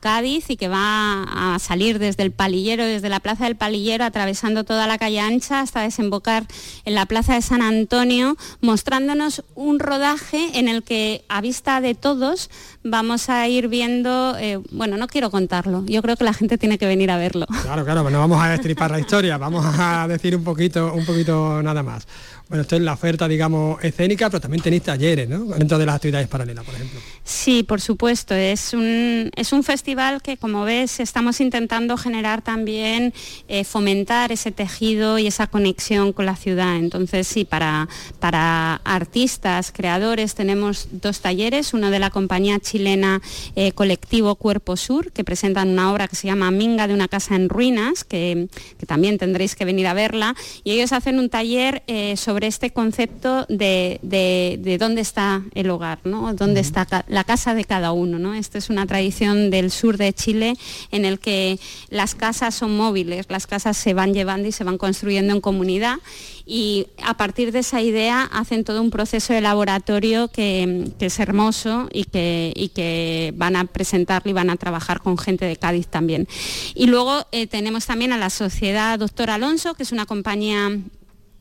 Cádiz y que va a salir desde el Palillero, desde la Plaza del Palillero, atravesando toda la calle ancha hasta desembocar en la Plaza de San Antonio, mostrándonos un rodaje en el que a vista de todos vamos a ir viendo, eh, bueno, no quiero contarlo, yo creo que la gente tiene que venir a verlo. Claro, claro, bueno, vamos a destripar la historia, vamos a decir un poquito, un poquito nada más. Bueno, esto es la oferta, digamos, escénica, pero también tenéis talleres, ¿no? Dentro de las actividades paralelas, por ejemplo. Sí, por supuesto. Es un, es un festival que, como ves, estamos intentando generar también, eh, fomentar ese tejido y esa conexión con la ciudad. Entonces, sí, para, para artistas, creadores, tenemos dos talleres, uno de la compañía chilena eh, Colectivo Cuerpo Sur, que presentan una obra que se llama Minga de una casa en ruinas, que, que también tendréis que venir a verla, y ellos hacen un taller eh, sobre este concepto de, de, dónde está el hogar, ¿no? dónde está la casa de cada uno. ¿no? Esta es una tradición del sur de Chile en el que las casas son móviles, las casas se van llevando y se van construyendo en comunidad y a partir de esa idea hacen todo un proceso de laboratorio que, es hermoso y que, y que, van a presentarlo y van a trabajar con gente de Cádiz también. Y luego eh, tenemos también a la Sociedad Doctor Alonso, que es una compañía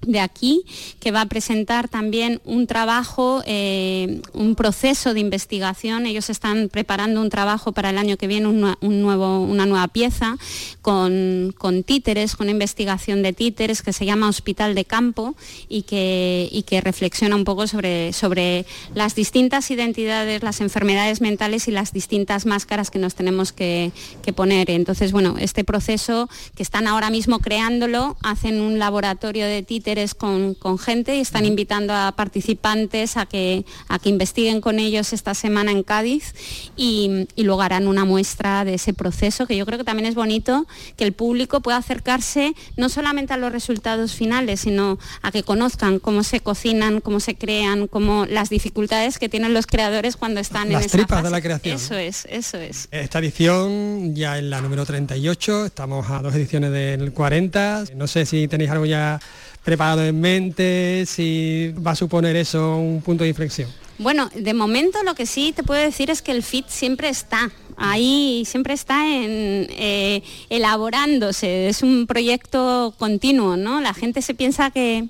de aquí, que va a presentar también un trabajo, eh, un proceso de investigación. Ellos están preparando un trabajo para el año que viene, un, nuevo, una nueva pieza con, títeres, con investigación de títeres que se llama Hospital de Campo y que, y que reflexiona un poco sobre, sobre las distintas identidades, las enfermedades mentales y las distintas máscaras que nos tenemos que, que poner. Entonces, bueno, este proceso que están ahora mismo creándolo, hacen un laboratorio de títeres con, gente y están invitando a participantes a que, a que investiguen con ellos esta semana en Cádiz y, luego harán una muestra de ese proceso, que yo creo que también es bonito que el público pueda acercarse no solamente a los resultados finales, sino a que conozcan cómo se cocinan, cómo se crean, cómo las dificultades que tienen los creadores cuando están en esa tripas de la creación. Eso es, eso es. Esta edición ya en la número 38, estamos a dos ediciones del 40. No sé si tenéis algo ya preparado en mente, si va a suponer eso un punto de inflexión. Bueno, de momento lo que sí te puedo decir es que el FIT siempre está, ahí siempre está en, eh, elaborándose, es un proyecto continuo, ¿no? La gente se piensa que,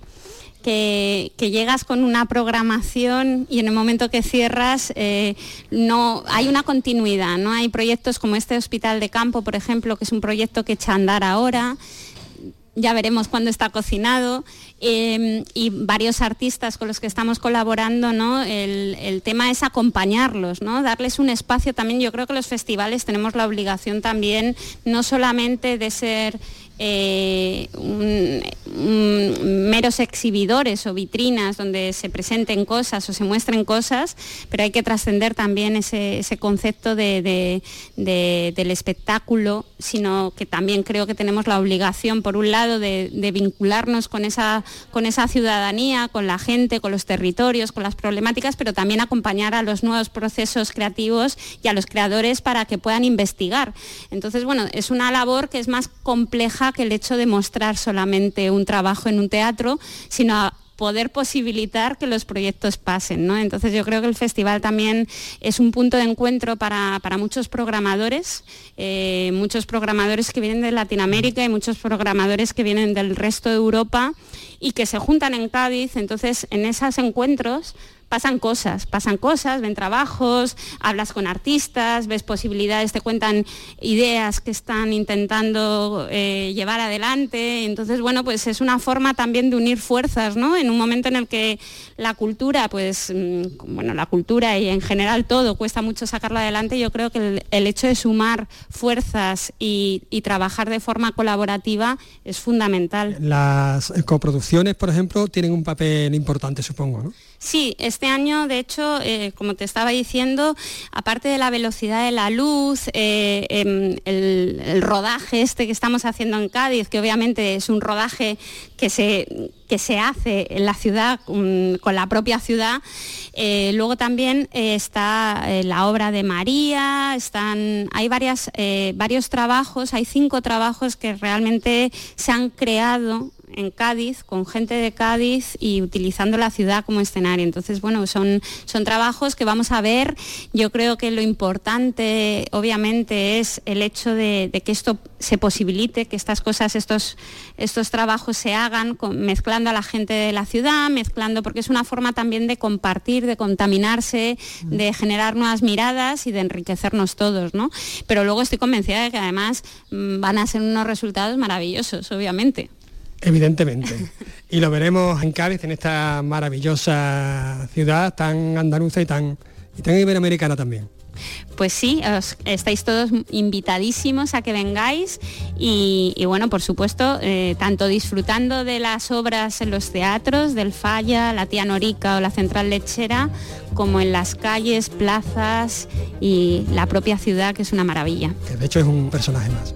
que, llegas con una programación y en el momento que cierras eh, no hay una continuidad, ¿no? Hay proyectos como este Hospital de Campo, por ejemplo, que es un proyecto que echa a andar ahora ya veremos cuándo está cocinado, em, y varios artistas con los que estamos colaborando, ¿no? El, tema es acompañarlos, ¿no? darles un espacio también. Yo creo que los festivales tenemos la obligación también no solamente de ser eh, meros exhibidores o vitrinas donde se presenten cosas o se muestren cosas, pero hay que trascender también ese, concepto del espectáculo, sino que también creo que tenemos la obligación, por un lado, de, vincularnos con esa, con esa ciudadanía, con la gente, con los territorios, con las problemáticas, pero también acompañar a los nuevos procesos creativos y a los creadores para que puedan investigar. Entonces, bueno, es una labor que es más compleja que el hecho de mostrar solamente un trabajo en un teatro, sino poder posibilitar que los proyectos pasen. Entonces yo creo que el festival también es un punto de encuentro para, muchos programadores, eh, muchos programadores que vienen de Latinoamérica y muchos programadores que vienen del resto de Europa y que se juntan en Cádiz. Entonces en esos encuentros pasan cosas, pasan cosas, ven trabajos, hablas con artistas, ves posibilidades, te cuentan ideas que están intentando eh, llevar adelante. Entonces, bueno, pues es una forma también de unir fuerzas, ¿no? En un momento en el que la cultura, pues, mm, bueno, la cultura y en general todo cuesta mucho sacarla adelante, yo creo que el, hecho de sumar fuerzas y, y trabajar de forma colaborativa es fundamental. Las coproducciones, por ejemplo, tienen un papel importante, supongo, ¿no? Sí, este año, de hecho, eh, como te estaba diciendo, aparte de la velocidad de la luz, eh, em, el, rodaje este que estamos haciendo en Cádiz, que obviamente es un rodaje que se, que se hace en la ciudad, con, la propia ciudad, eh, luego también está la obra de María, están, hay varias, varios trabajos, hay cinco trabajos que realmente se han creado en Cádiz, con gente de Cádiz y utilizando la ciudad como escenario. Entonces, bueno, son, son trabajos que vamos a ver. Yo creo que lo importante, obviamente, es el hecho de, que esto se posibilite, que estas cosas, estos, estos trabajos se hagan mezclando a la gente de la ciudad, mezclando, porque es una forma también de compartir, de contaminarse, de generar nuevas miradas y de enriquecernos todos, ¿no? Pero luego estoy convencida de que además mm, van a ser unos resultados maravillosos, obviamente. Evidentemente. y lo veremos en Cádiz, en esta maravillosa ciudad tan andaluza y tan, y tan iberoamericana también. Pues sí, estáis todos invitadísimos a que vengáis y, bueno, por supuesto, eh, tanto disfrutando de las obras en los teatros, del Falla, la Tía Norica o la Central Lechera, como en las calles, plazas y la propia ciudad, que es una maravilla. Que de hecho es un personaje más.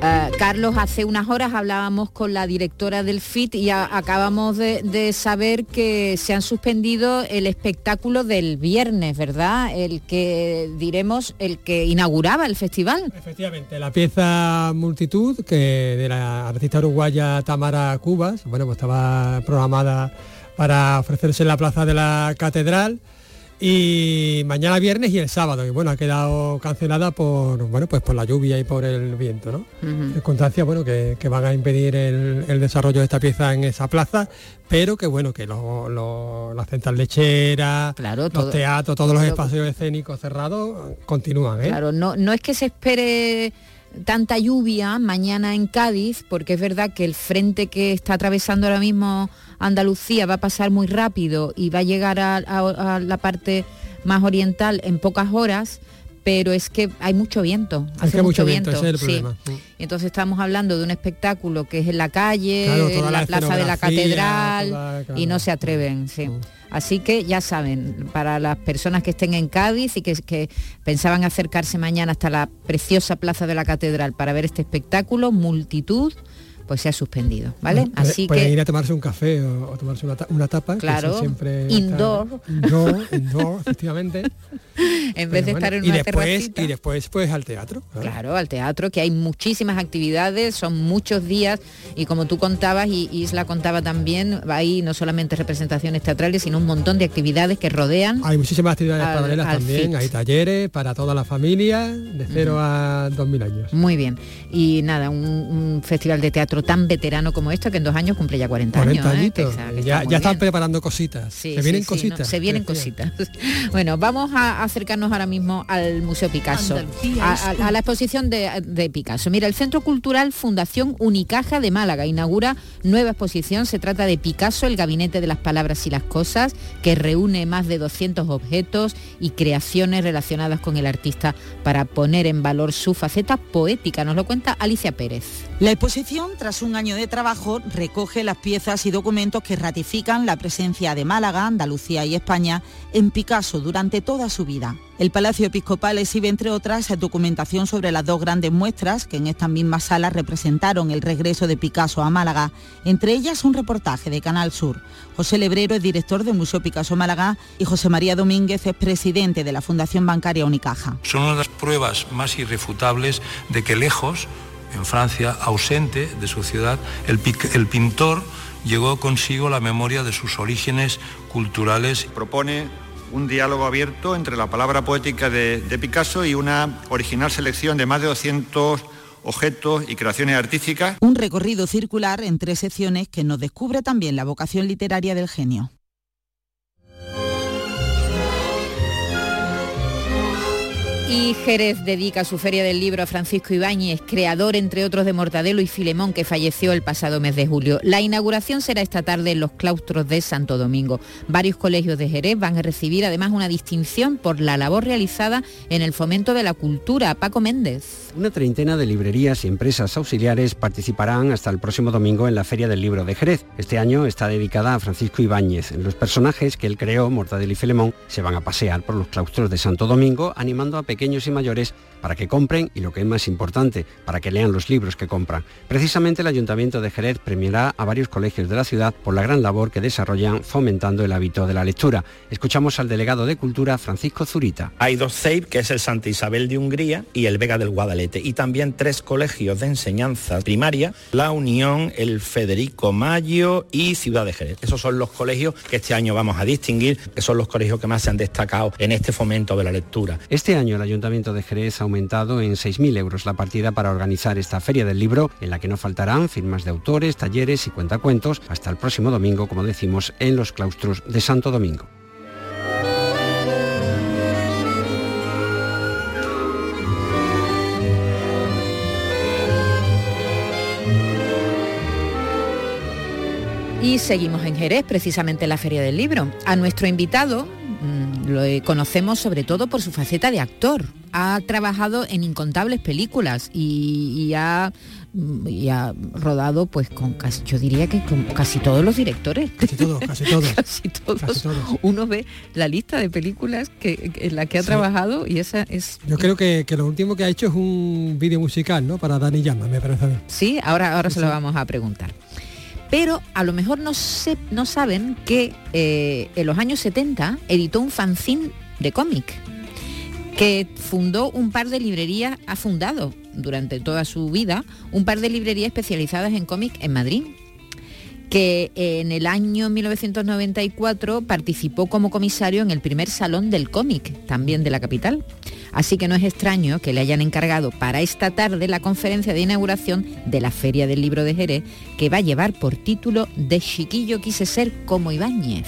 Eh, Carlos, hace unas horas hablábamos con la directora del FIT y acabamos de, saber que se han suspendido el espectáculo del viernes, ¿verdad? El que diremos, el que inauguraba el festival. Efectivamente, la pieza Multitud, que de la artista uruguaya Tamara Cubas, bueno, pues estaba programada para ofrecerse en la plaza de la catedral y mañana viernes y el sábado. Y bueno ha quedado cancelada por bueno pues por la lluvia y por el viento no circunstancias bueno que, van a impedir el, desarrollo de esta pieza en esa plaza pero que bueno que la central lechera claro, los teatros todos los espacios escénicos cerrados continúan ¿eh? claro no no es que se espere tanta lluvia mañana en Cádiz porque es verdad que el frente que está atravesando ahora mismo Andalucía va a pasar muy rápido y va a llegar a, la parte más oriental en pocas horas, pero es que hay mucho viento. Hace mucho, viento, Entonces estamos hablando de un espectáculo que es en la calle, en la, plaza de la catedral, y no se atreven. Sí. Así que ya saben, para las personas que estén en Cádiz y que, que, pensaban acercarse mañana hasta la preciosa plaza de la catedral para ver este espectáculo, multitud pues se ha suspendido, ¿vale? Así que ir a tomarse un café o, tomarse una, tapa, claro, siempre indoor, indoor, *laughs* indoor, efectivamente. en vez de estar en una y después, y después pues al teatro. Claro. al teatro, que hay muchísimas actividades, son muchos días y como tú contabas y Isla contaba también, hay no solamente representaciones teatrales, sino un montón de actividades que rodean. Hay muchísimas actividades paralelas también, hay talleres para toda la familia de cero a dos mil años. Muy bien. Y nada, un festival de teatro tan veterano como esto, que en dos años cumple ya 40, años. ¿eh? ya, están preparando cositas. se vienen cositas. se vienen cositas. bueno, vamos a acercarnos ahora mismo al Museo Picasso, a, la exposición de, Picasso. Mira, el Centro Cultural Fundación Unicaja de Málaga inaugura nueva exposición. Se trata de Picasso, el Gabinete de las Palabras y las Cosas, que reúne más de 200 objetos y creaciones relacionadas con el artista para poner en valor su faceta poética. Nos lo cuenta Alicia Pérez. La exposición tras un año de trabajo, recoge las piezas y documentos que ratifican la presencia de Málaga, Andalucía y España en Picasso durante toda su vida. El Palacio Episcopal exhibe, entre otras, documentación sobre las dos grandes muestras que en estas mismas salas representaron el regreso de Picasso a Málaga, entre ellas un reportaje de Canal Sur. José Lebrero es director del Museo Picasso Málaga y José María Domínguez es presidente de la Fundación Bancaria Unicaja. Son una de las pruebas más irrefutables de que lejos en Francia, ausente de su ciudad, el, pintor llegó consigo la memoria de sus orígenes culturales. Propone un diálogo abierto entre la palabra poética de, de, Picasso y una original selección de más de 200 objetos y creaciones artísticas. Un recorrido circular en tres secciones que nos descubre también la vocación literaria del genio. Y Jerez dedica su feria del libro a Francisco Ibáñez, creador entre otros de Mortadelo y Filemón, que falleció el pasado mes de julio. La inauguración será esta tarde en los claustros de Santo Domingo. Varios colegios de Jerez van a recibir además una distinción por la labor realizada en el fomento de la cultura. Paco Méndez. Una treintena de librerías y empresas auxiliares participarán hasta el próximo domingo en la Feria del Libro de Jerez. Este año está dedicada a Francisco Ibáñez. Los personajes que él creó, Mortadelo y Filemón, se van a pasear por los claustros de Santo Domingo animando a pequeños y mayores para que compren y lo que es más importante, para que lean los libros que compran. Precisamente el Ayuntamiento de Jerez premiará a varios colegios de la ciudad por la gran labor que desarrollan fomentando el hábito de la lectura. Escuchamos al delegado de Cultura, Francisco Zurita. Hay dos CEIP, que es el Santa Isabel de Hungría y el Vega del Guadalete, y también tres colegios de enseñanza primaria, La Unión, el Federico Mayo y Ciudad de Jerez. Esos son los colegios que este año vamos a distinguir, que son los colegios que más se han destacado en este fomento de la lectura. Este año el Ayuntamiento de Jerez ha aumentado en 6.000 euros la partida para organizar esta feria del libro, en la que no faltarán firmas de autores, talleres y cuentacuentos hasta el próximo domingo, como decimos, en los claustros de Santo Domingo. Y seguimos en Jerez, precisamente en la Feria del Libro. A nuestro invitado lo conocemos sobre todo por su faceta de actor. Ha trabajado en incontables películas y, y ha, mm, y ha rodado pues con casi, yo diría que con casi todos los directores. Casi todos, casi *laughs* todos. casi todos. Uno ve la lista de películas que, en la que ha Sí. trabajado y esa es... Yo creo que, que lo último que ha hecho es un vídeo musical, ¿no? Para Dani Llama, me parece a mí. Sí, ahora, ahora se lo vamos a preguntar. Pero a lo mejor no, saben que eh, en los años 70 editó un fanzine de cómic que fundó un par de librerías, ha fundado durante toda su vida un par de librerías especializadas en cómic en Madrid que en el año 1994 participó como comisario en el primer salón del cómic, también de la capital. Así que no es extraño que le hayan encargado para esta tarde la conferencia de inauguración de la Feria del Libro de Jerez, que va a llevar por título De chiquillo quise ser como Ibáñez.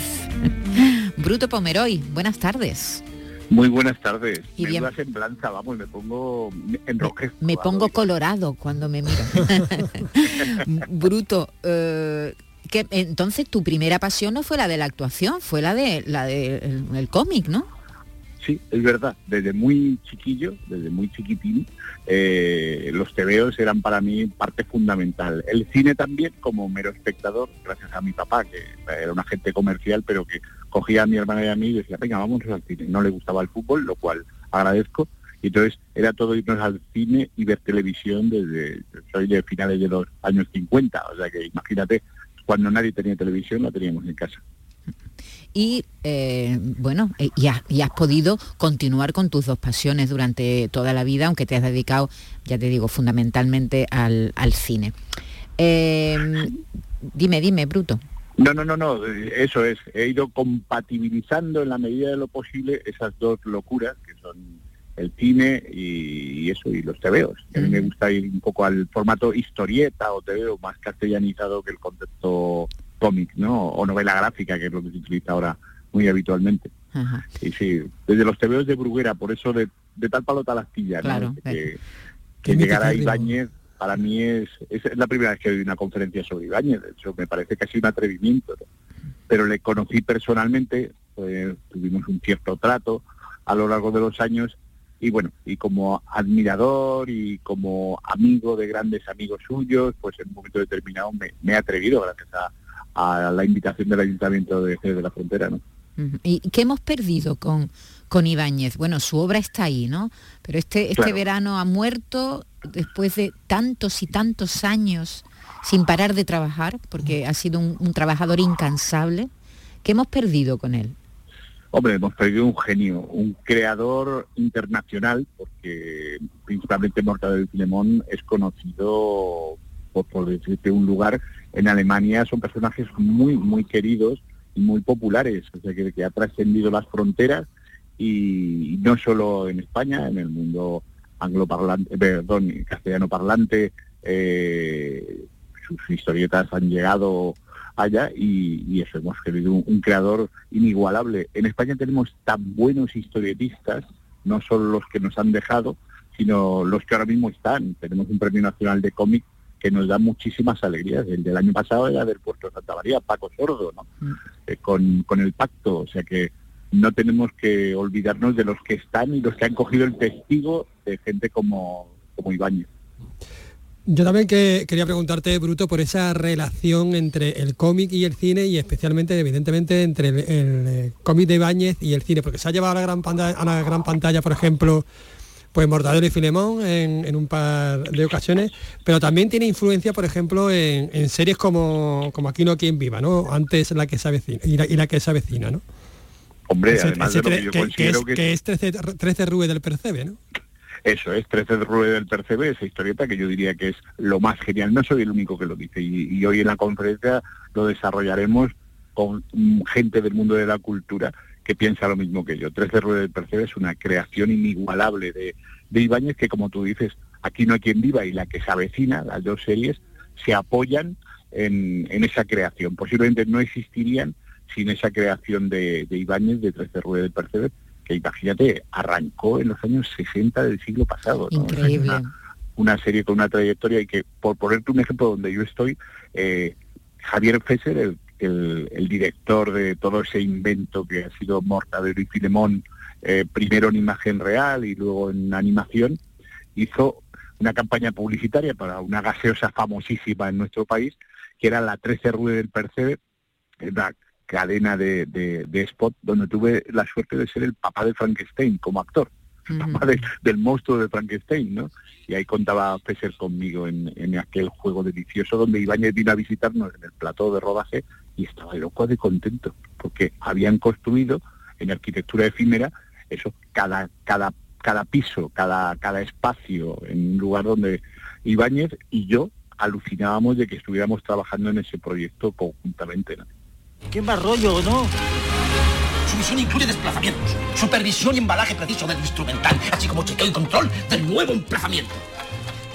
*laughs* Bruto Pomeroy, buenas tardes. Muy buenas tardes. Y bien- Menuda semblanza, vamos, me pongo enrojezco. Me pongo colorado cuando me miro. *laughs* Bruto, eh, que entonces tu primera pasión no fue la de la actuación, fue la de la del el cómic, ¿no? Sí, es verdad. Desde muy chiquillo, desde muy chiquitín, eh, los tebeos eran para mí parte fundamental. El cine también, como mero espectador, gracias a mi papá, que era un agente comercial, pero que cogía a mi hermana y a mí y decía, venga, vamos al cine. No le gustaba el fútbol, lo cual agradezco. Y entonces era todo irnos al cine y ver televisión desde, soy de finales de los años 50, o sea que imagínate, cuando nadie tenía televisión la teníamos en casa. Y eh, bueno, eh, y, has, y has podido continuar con tus dos pasiones durante toda la vida, aunque te has dedicado, ya te digo, fundamentalmente al, al cine. Eh, dime, dime, Bruto. No, no, no, no, eh, eso es. He ido compatibilizando en la medida de lo posible esas dos locuras, que son el cine y, y eso, y los tebeos. A mí me gusta ir un poco al formato historieta o tebeo más castellanizado que el concepto cómic, ¿no? O novela gráfica, que es lo que se utiliza ahora muy habitualmente. Ajá. Y sí, desde los tebeos de Bruguera, por eso de, de tal palo tal astilla, ¿no? Claro, que, que llegar a Ibáñez para mí es, es la primera vez que doy una conferencia sobre Ibáñez, de hecho me parece casi un atrevimiento, ¿no? pero le conocí personalmente, pues, tuvimos un cierto trato a lo largo de los años y bueno, y como admirador y como amigo de grandes amigos suyos, pues en un momento determinado me, me he atrevido gracias a, a la invitación del Ayuntamiento de Jerez de la Frontera, ¿no? ¿Y qué hemos perdido con, con Ibáñez? Bueno, su obra está ahí, ¿no? Pero este, este Claro. verano ha muerto después de tantos y tantos años sin parar de trabajar, porque ha sido un, un trabajador incansable. ¿Qué hemos perdido con él? Hombre, hemos perdido un genio, un creador internacional, porque principalmente Mortadelo y Filemón es conocido, por, por decirte un lugar, en Alemania son personajes muy, muy queridos y muy populares, o sea, que, ha trascendido las fronteras y no solo en España, en el mundo angloparlante, perdón, castellano parlante, eh, sus historietas han llegado allá y, y eso hemos querido un creador inigualable. En España tenemos tan buenos historietistas, no solo los que nos han dejado, sino los que ahora mismo están. Tenemos un premio nacional de cómic que nos da muchísimas alegrías. El del año pasado era del Puerto de Santa María, Paco Sordo, ¿no? Eh, con, con el pacto. O sea que no tenemos que olvidarnos de los que están y los que han cogido el testigo de gente como, como Ibáñez. Yo también que quería preguntarte, Bruto, por esa relación entre el cómic y el cine y especialmente, evidentemente, entre el, el, eh, cómic de Ibáñez y el cine, porque se ha llevado a la gran pantalla, a la gran pantalla por ejemplo, pues Mortadelo y Filemón en, en un par de ocasiones, pero también tiene influencia, por ejemplo, en, en series como, como Aquí no quien viva, ¿no? Antes la que se avecina y la, y la que se avecina, ¿no? Hombre, Ese- además ese de lo que yo que, que considero es, que, que es 13, 13 Rue del Percebe, ¿no? Eso es, 13 de Rue del Percebe, esa historieta que yo diría que es lo más genial. No soy el único que lo dice y, y hoy en la conferencia lo desarrollaremos con mm, gente del mundo de la cultura que piensa lo mismo que yo. 13 Rue del Percebe es una creación inigualable de, de Ibáñez, que como tú dices, aquí no hay quien viva y la que se avecina, las dos series, se apoyan en, esa creación. Posiblemente no existirían sin esa creación de, Ibáñez, de 13 Ruedas del Percebe, que imagínate, arrancó en los años 60 del siglo pasado. Increíble. Una, serie con una trayectoria y que, por ponerte un ejemplo donde yo estoy, eh, Javier Fesser, el, el, director de todo ese invento que ha sido Mortadelo y Filemón, eh, primero en imagen real y luego en animación, hizo una campaña publicitaria para una gaseosa famosísima en nuestro país, que era la 13 Rue del Percebe, una cadena de, de, spot donde tuve la suerte de ser el papá de Frankenstein como actor, el papá del monstruo de Frankenstein, ¿no? Y ahí contaba Fesser conmigo en, en, aquel juego delicioso donde Ibáñez vino a visitarnos en el plató de rodaje y estaba loco de contento, porque habían construido en arquitectura efímera eso, cada, cada, cada piso, cada, cada espacio en un lugar donde Ibáñez y yo alucinábamos de que estuviéramos trabajando en ese proyecto conjuntamente. ¿no? ¡Qué más rollo, ¿no? Su misión incluye desplazamientos, supervisión y embalaje preciso del instrumental, así como chequeo y control del nuevo emplazamiento.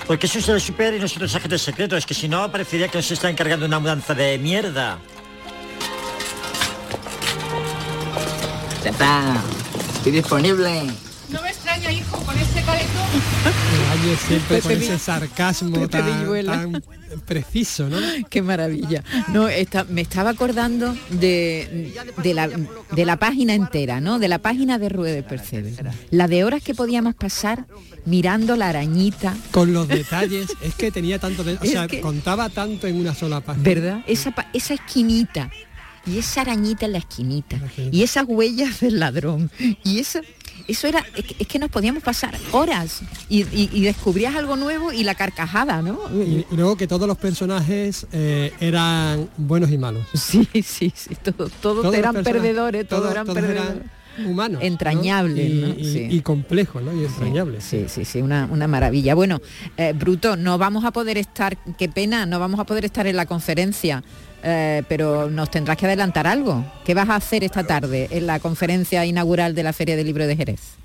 ¿Por qué es el super y nosotros agentes secretos? Es que si no, parecería que nos está encargando una mudanza de mierda. Ya está. Estoy disponible. No me extraña, hijo, con este caletón. *laughs* siempre con ese sarcasmo tan, preciso, ¿no? *laughs* Qué maravilla. No, me estaba acordando de, de, la, de la página entera, ¿no? De la página de Rueda Percebe. La de horas que podíamos pasar mirando la arañita. Con los detalles, es que tenía tanto, o *laughs* sea, contaba tanto en una sola página. ¿Verdad? Esa, esa esquinita y esa arañita en la esquinita y esas huellas del ladrón y eso eso era es que nos podíamos pasar horas y, descubrías algo nuevo y la carcajada no y, luego que todos los personajes eh, eran buenos y malos. Sí sí sí todos, eran perdedores todos, eran perdedores. humanos entrañables y, complejos ¿no? y entrañables. Sí sí sí, una, maravilla. Bueno eh, bruto no vamos a poder estar qué pena no vamos a poder estar en la conferencia eh, pero nos tendrás que adelantar algo. ¿Qué vas a hacer esta tarde en la conferencia inaugural de la Feria del Libro de Jerez?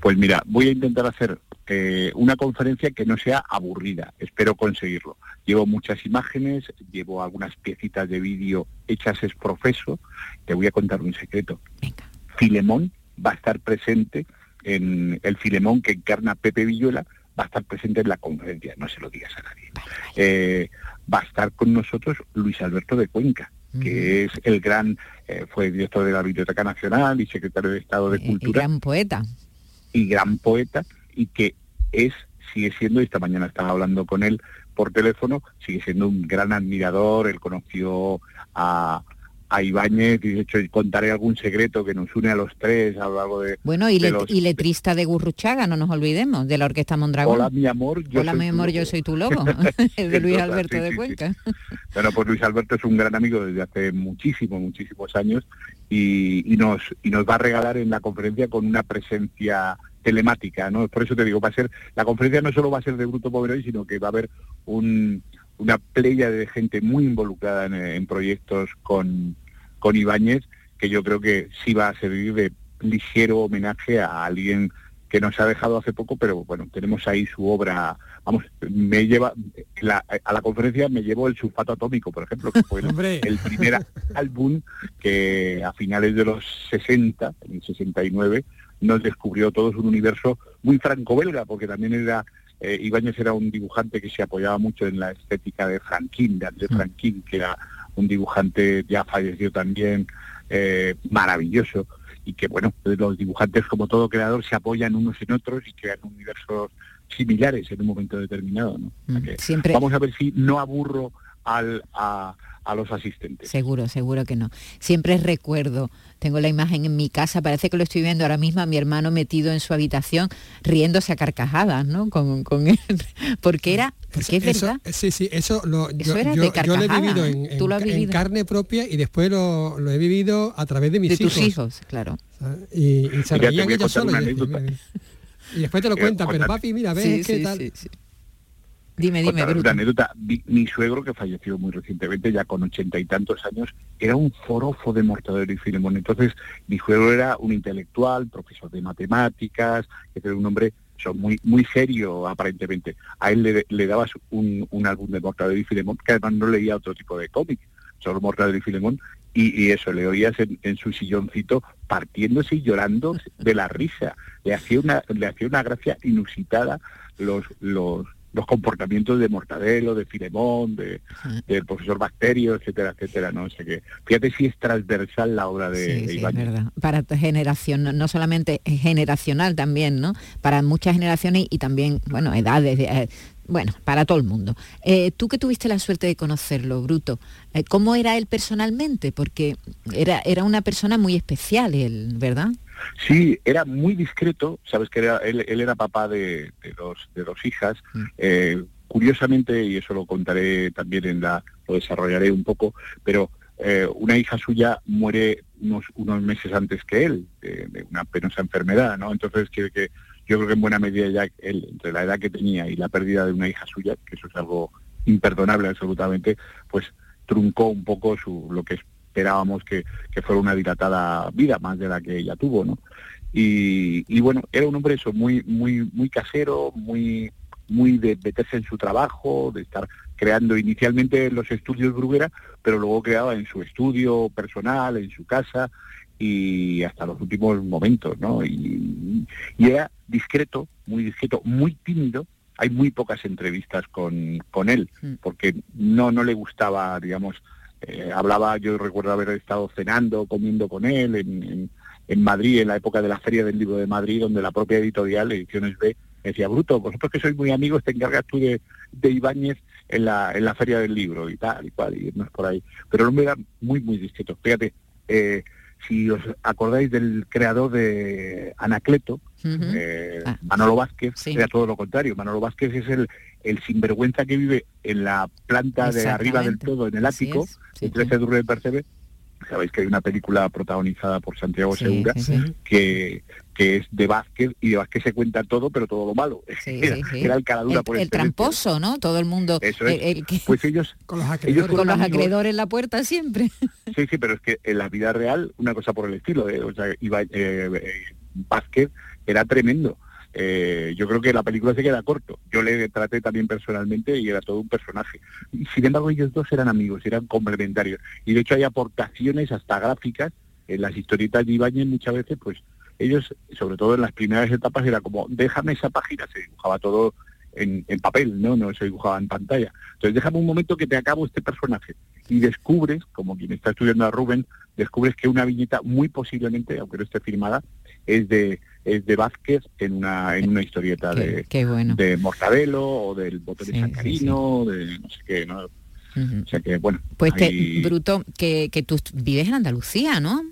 Pues mira, voy a intentar hacer eh, una conferencia que no sea aburrida, espero conseguirlo. Llevo muchas imágenes, llevo algunas piecitas de vídeo hechas es profeso, te voy a contar un secreto. Filemón va a estar presente en el Filemón que encarna Pepe Villuela, va a estar presente en la conferencia, no se lo digas a nadie. Eh, va a estar con nosotros Luis Alberto de Cuenca, que es el gran, eh, fue director de la Biblioteca Nacional y secretario de Estado de Cultura. Y gran poeta. Y gran poeta, y que es, sigue siendo, y esta mañana estaba hablando con él por teléfono, sigue siendo un gran admirador, él conoció a, a Ibáñez, y de hecho contaré algún secreto que nos une a los tres a lo largo de... Bueno, y, letrista de Gurruchaga, no nos olvidemos, de la Orquesta Mondragón. Hola, mi amor, yo Hola, soy mi amor, yo soy tu lobo, *laughs* de Luis Alberto de Cuenca. bueno, pues Luis Alberto es un gran amigo desde hace muchísimos, muchísimos años y, nos, y nos va a regalar en la conferencia con una presencia telemática, ¿no? Por eso te digo, va a ser, la conferencia no solo va a ser de Bruto Pomeroy, sino que va a haber un, una playa de gente muy involucrada en, proyectos con, con Ibáñez, que yo creo que sí va a servir de ligero homenaje a alguien que nos ha dejado hace poco, pero bueno, tenemos ahí su obra, vamos, me lleva, a la conferencia me llevó el sulfato atómico, por ejemplo, que fue el, *laughs* primer álbum que a finales de los 60, en el 69, nos descubrió todos un universo muy franco-belga, porque también era eh, Ibáñez era un dibujante que se apoyaba mucho en la estética de Franquín, de André mm. Franquín, que era un dibujante ya fallecido también, eh, maravilloso, y que bueno, los dibujantes como todo creador se apoyan unos en otros y crean universos similares en un momento determinado. ¿no? Mm, siempre... Vamos a ver si no aburro al, a, a los asistentes. Seguro, seguro que no. Siempre recuerdo, tengo la imagen en mi casa, parece que lo estoy viendo ahora mismo a mi hermano metido en su habitación, riéndose a carcajadas, ¿no? Con, con él, *laughs* porque era, porque es verdad. Sí, sí, eso, lo, yo, era de yo, lo he vivido en, carne propia y después lo, he vivido a través de mis hijos. De tus hijos, claro. Y, se reían ellos solos. Y, después te lo cuentan, pero papi, mira, ves qué tal. Dime, dime, Una anécdota. Mi, suegro, que falleció muy recientemente, ya con ochenta y tantos años, era un forofo de Mortadelo y Filemón. Entonces, mi suegro era un intelectual, profesor de matemáticas, que era un hombre son muy muy serio aparentemente. A él le, le dabas un, un álbum de Mortadelo y Filemón, que además no leía otro tipo de cómic, solo Mortadelo y Filemón, y, y eso, le oías en, en su silloncito partiéndose y llorando de la risa. Le hacía una, le hacía una gracia inusitada los, los, los comportamientos de Mortadelo, de Filemón, de, del profesor Bacterio, etcétera, etcétera, ¿no? O sea que fíjate si es transversal la obra de, Sí, de sí, es Ibáñez. verdad. Para generación, no, no solamente generacional también, ¿no? Para muchas generaciones y también, bueno, edades, eh, bueno, para todo el mundo. Eh, tú que tuviste la suerte de conocerlo, Bruto, eh, ¿cómo era él personalmente? Porque era, era una persona muy especial él, ¿verdad? Sí, era muy discreto, sabes que era, él, él era papá de, de dos, de dos hijas. Eh, curiosamente, y eso lo contaré también en la, lo desarrollaré un poco, pero eh, una hija suya muere unos, unos meses antes que él, de, de una penosa enfermedad, ¿no? Entonces quiere que yo creo que en buena medida ya él, entre la edad que tenía y la pérdida de una hija suya, que eso es algo imperdonable absolutamente, pues truncó un poco su, lo que esperábamos que, que fuera una dilatada vida, más de la que ella tuvo, ¿no? Y, y bueno, era un hombre eso, muy, muy, muy casero, muy, muy de meterse en su trabajo, de estar creando inicialmente en los estudios Bruguera, pero luego creaba en su estudio personal, en su casa y hasta los últimos momentos, ¿no? Y, y era discreto, muy discreto, muy tímido. Hay muy pocas entrevistas con, con él, porque no, no le gustaba, digamos, eh, hablaba, yo recuerdo haber estado cenando, comiendo con él en, en, Madrid, en la época de la Feria del Libro de Madrid, donde la propia editorial, Ediciones B, decía, Bruto, vosotros que sois muy amigos, te encargas tú de, de Ibáñez en la, en la Feria del Libro y tal, y cual, y irnos por ahí. Pero el hombre era muy, muy discreto. Fíjate, eh, si os acordáis del creador de Anacleto, eh, Manolo Vázquez, era todo lo contrario. Manolo Vázquez es el, el sinvergüenza que vive en la planta de arriba del todo, en el ático, el 13 de de Percebe. Sabéis que hay una película protagonizada por Santiago Sí, Segura sí, sí. Que, que es de Vázquez y de Vázquez se cuenta todo, pero todo lo malo. *laughs* era, sí, sí. era el caradura El, por el tramposo, ¿no? Todo el mundo. Eso es. el- el que- Pues ellos, *laughs* con los ellos con fueron los amigos. acreedores en la puerta siempre. *laughs* Sí, sí, pero es que en la vida real una cosa por el estilo. ¿eh? O sea, iba, eh, eh, Vázquez era tremendo. Eh, yo creo que la película se queda corto. Yo le traté también personalmente y era todo un personaje. Sin embargo ellos dos eran amigos, eran complementarios. Y de hecho hay aportaciones hasta gráficas en las historietas de Ibáñez muchas veces, pues ellos, sobre todo en las primeras etapas, era como, déjame esa página, se dibujaba todo en, en papel, ¿no? No se dibujaba en pantalla. Entonces déjame un momento que te acabo este personaje. Y descubres, como quien está estudiando a Rubén, descubres que una viñeta muy posiblemente, aunque no esté firmada, es de es de Vázquez en una en una historieta Qué- de, qué bueno. de Mortadelo o del botón de Sí, sí, sacarino, de no sé qué, ¿no? O sea que bueno, Pues te- ahí- Bruto, que, que tú vives en Andalucía, ¿no?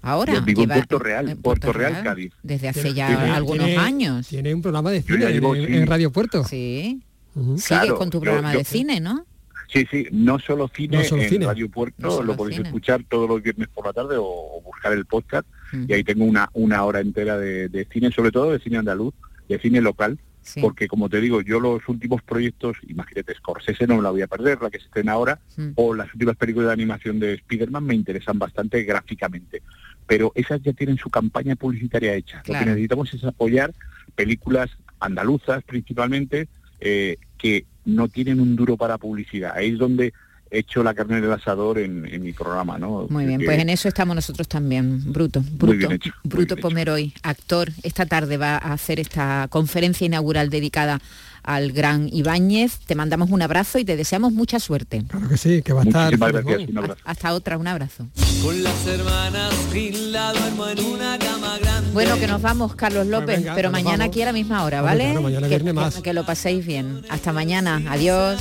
Ahora. Yo vivo en Puerto Real, en Puerto Real, Cádiz. Desde hace ya tiene- algunos tiene- años. Tiene un programa de cine llevo, en, sí. en Radio Puerto. Sí. Sigues Claro, con tu programa yo- de cine, ¿no? Sí, sí, no solo cine No solo en cine. Radio Puerto, No lo podéis cine. escuchar todos los viernes por la tarde o, o buscar el podcast Mm. y ahí tengo una, una hora entera de, de cine, sobre todo de cine andaluz, de cine local, Sí. porque como te digo, yo los últimos proyectos, imagínate, Scorsese no me la voy a perder, la que se estrena ahora, Mm. o las últimas películas de animación de Spider-Man me interesan bastante gráficamente, pero esas ya tienen su campaña publicitaria hecha. Lo que necesitamos es apoyar películas andaluzas principalmente, eh, que no tienen un duro para publicidad. Ahí es donde hecho la carne del asador en, en mi programa, ¿no? Muy bien, Que- pues en eso estamos nosotros también, Bruto. Bruto, hecho, Bruto. Pomeroy, actor, esta tarde va a hacer esta conferencia inaugural dedicada al gran Ibáñez. Te mandamos un abrazo y te deseamos mucha suerte. Claro que sí, que va a estar. Gracias, un abrazo. Hasta otra, un abrazo. Con las hermanas en una cama grande. Bueno, que nos vamos, Carlos López, venga, pero pues mañana vamos. aquí a la misma hora, ¿vale? claro, mañana que, más. que lo paséis bien. Hasta mañana. Adiós.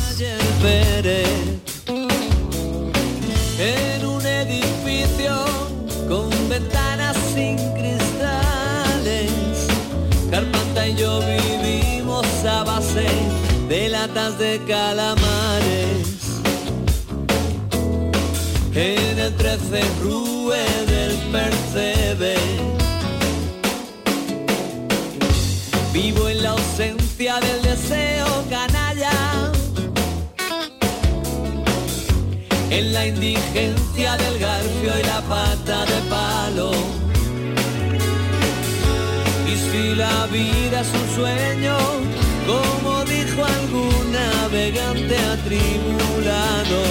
En un edificio con ventanas sin cristales. Carpanta y yo vivimos base de latas de calamares. En el 13 Rue del Percebe. Vivo en la ausencia del deseo canalla. en la indigencia del garfio y la pata de palo. Y si la vida es un sueño, como dijo algún navegante atribulado,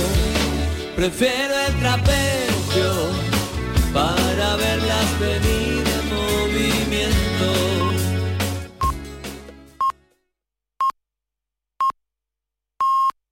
prefiero el trapecio para verlas venir.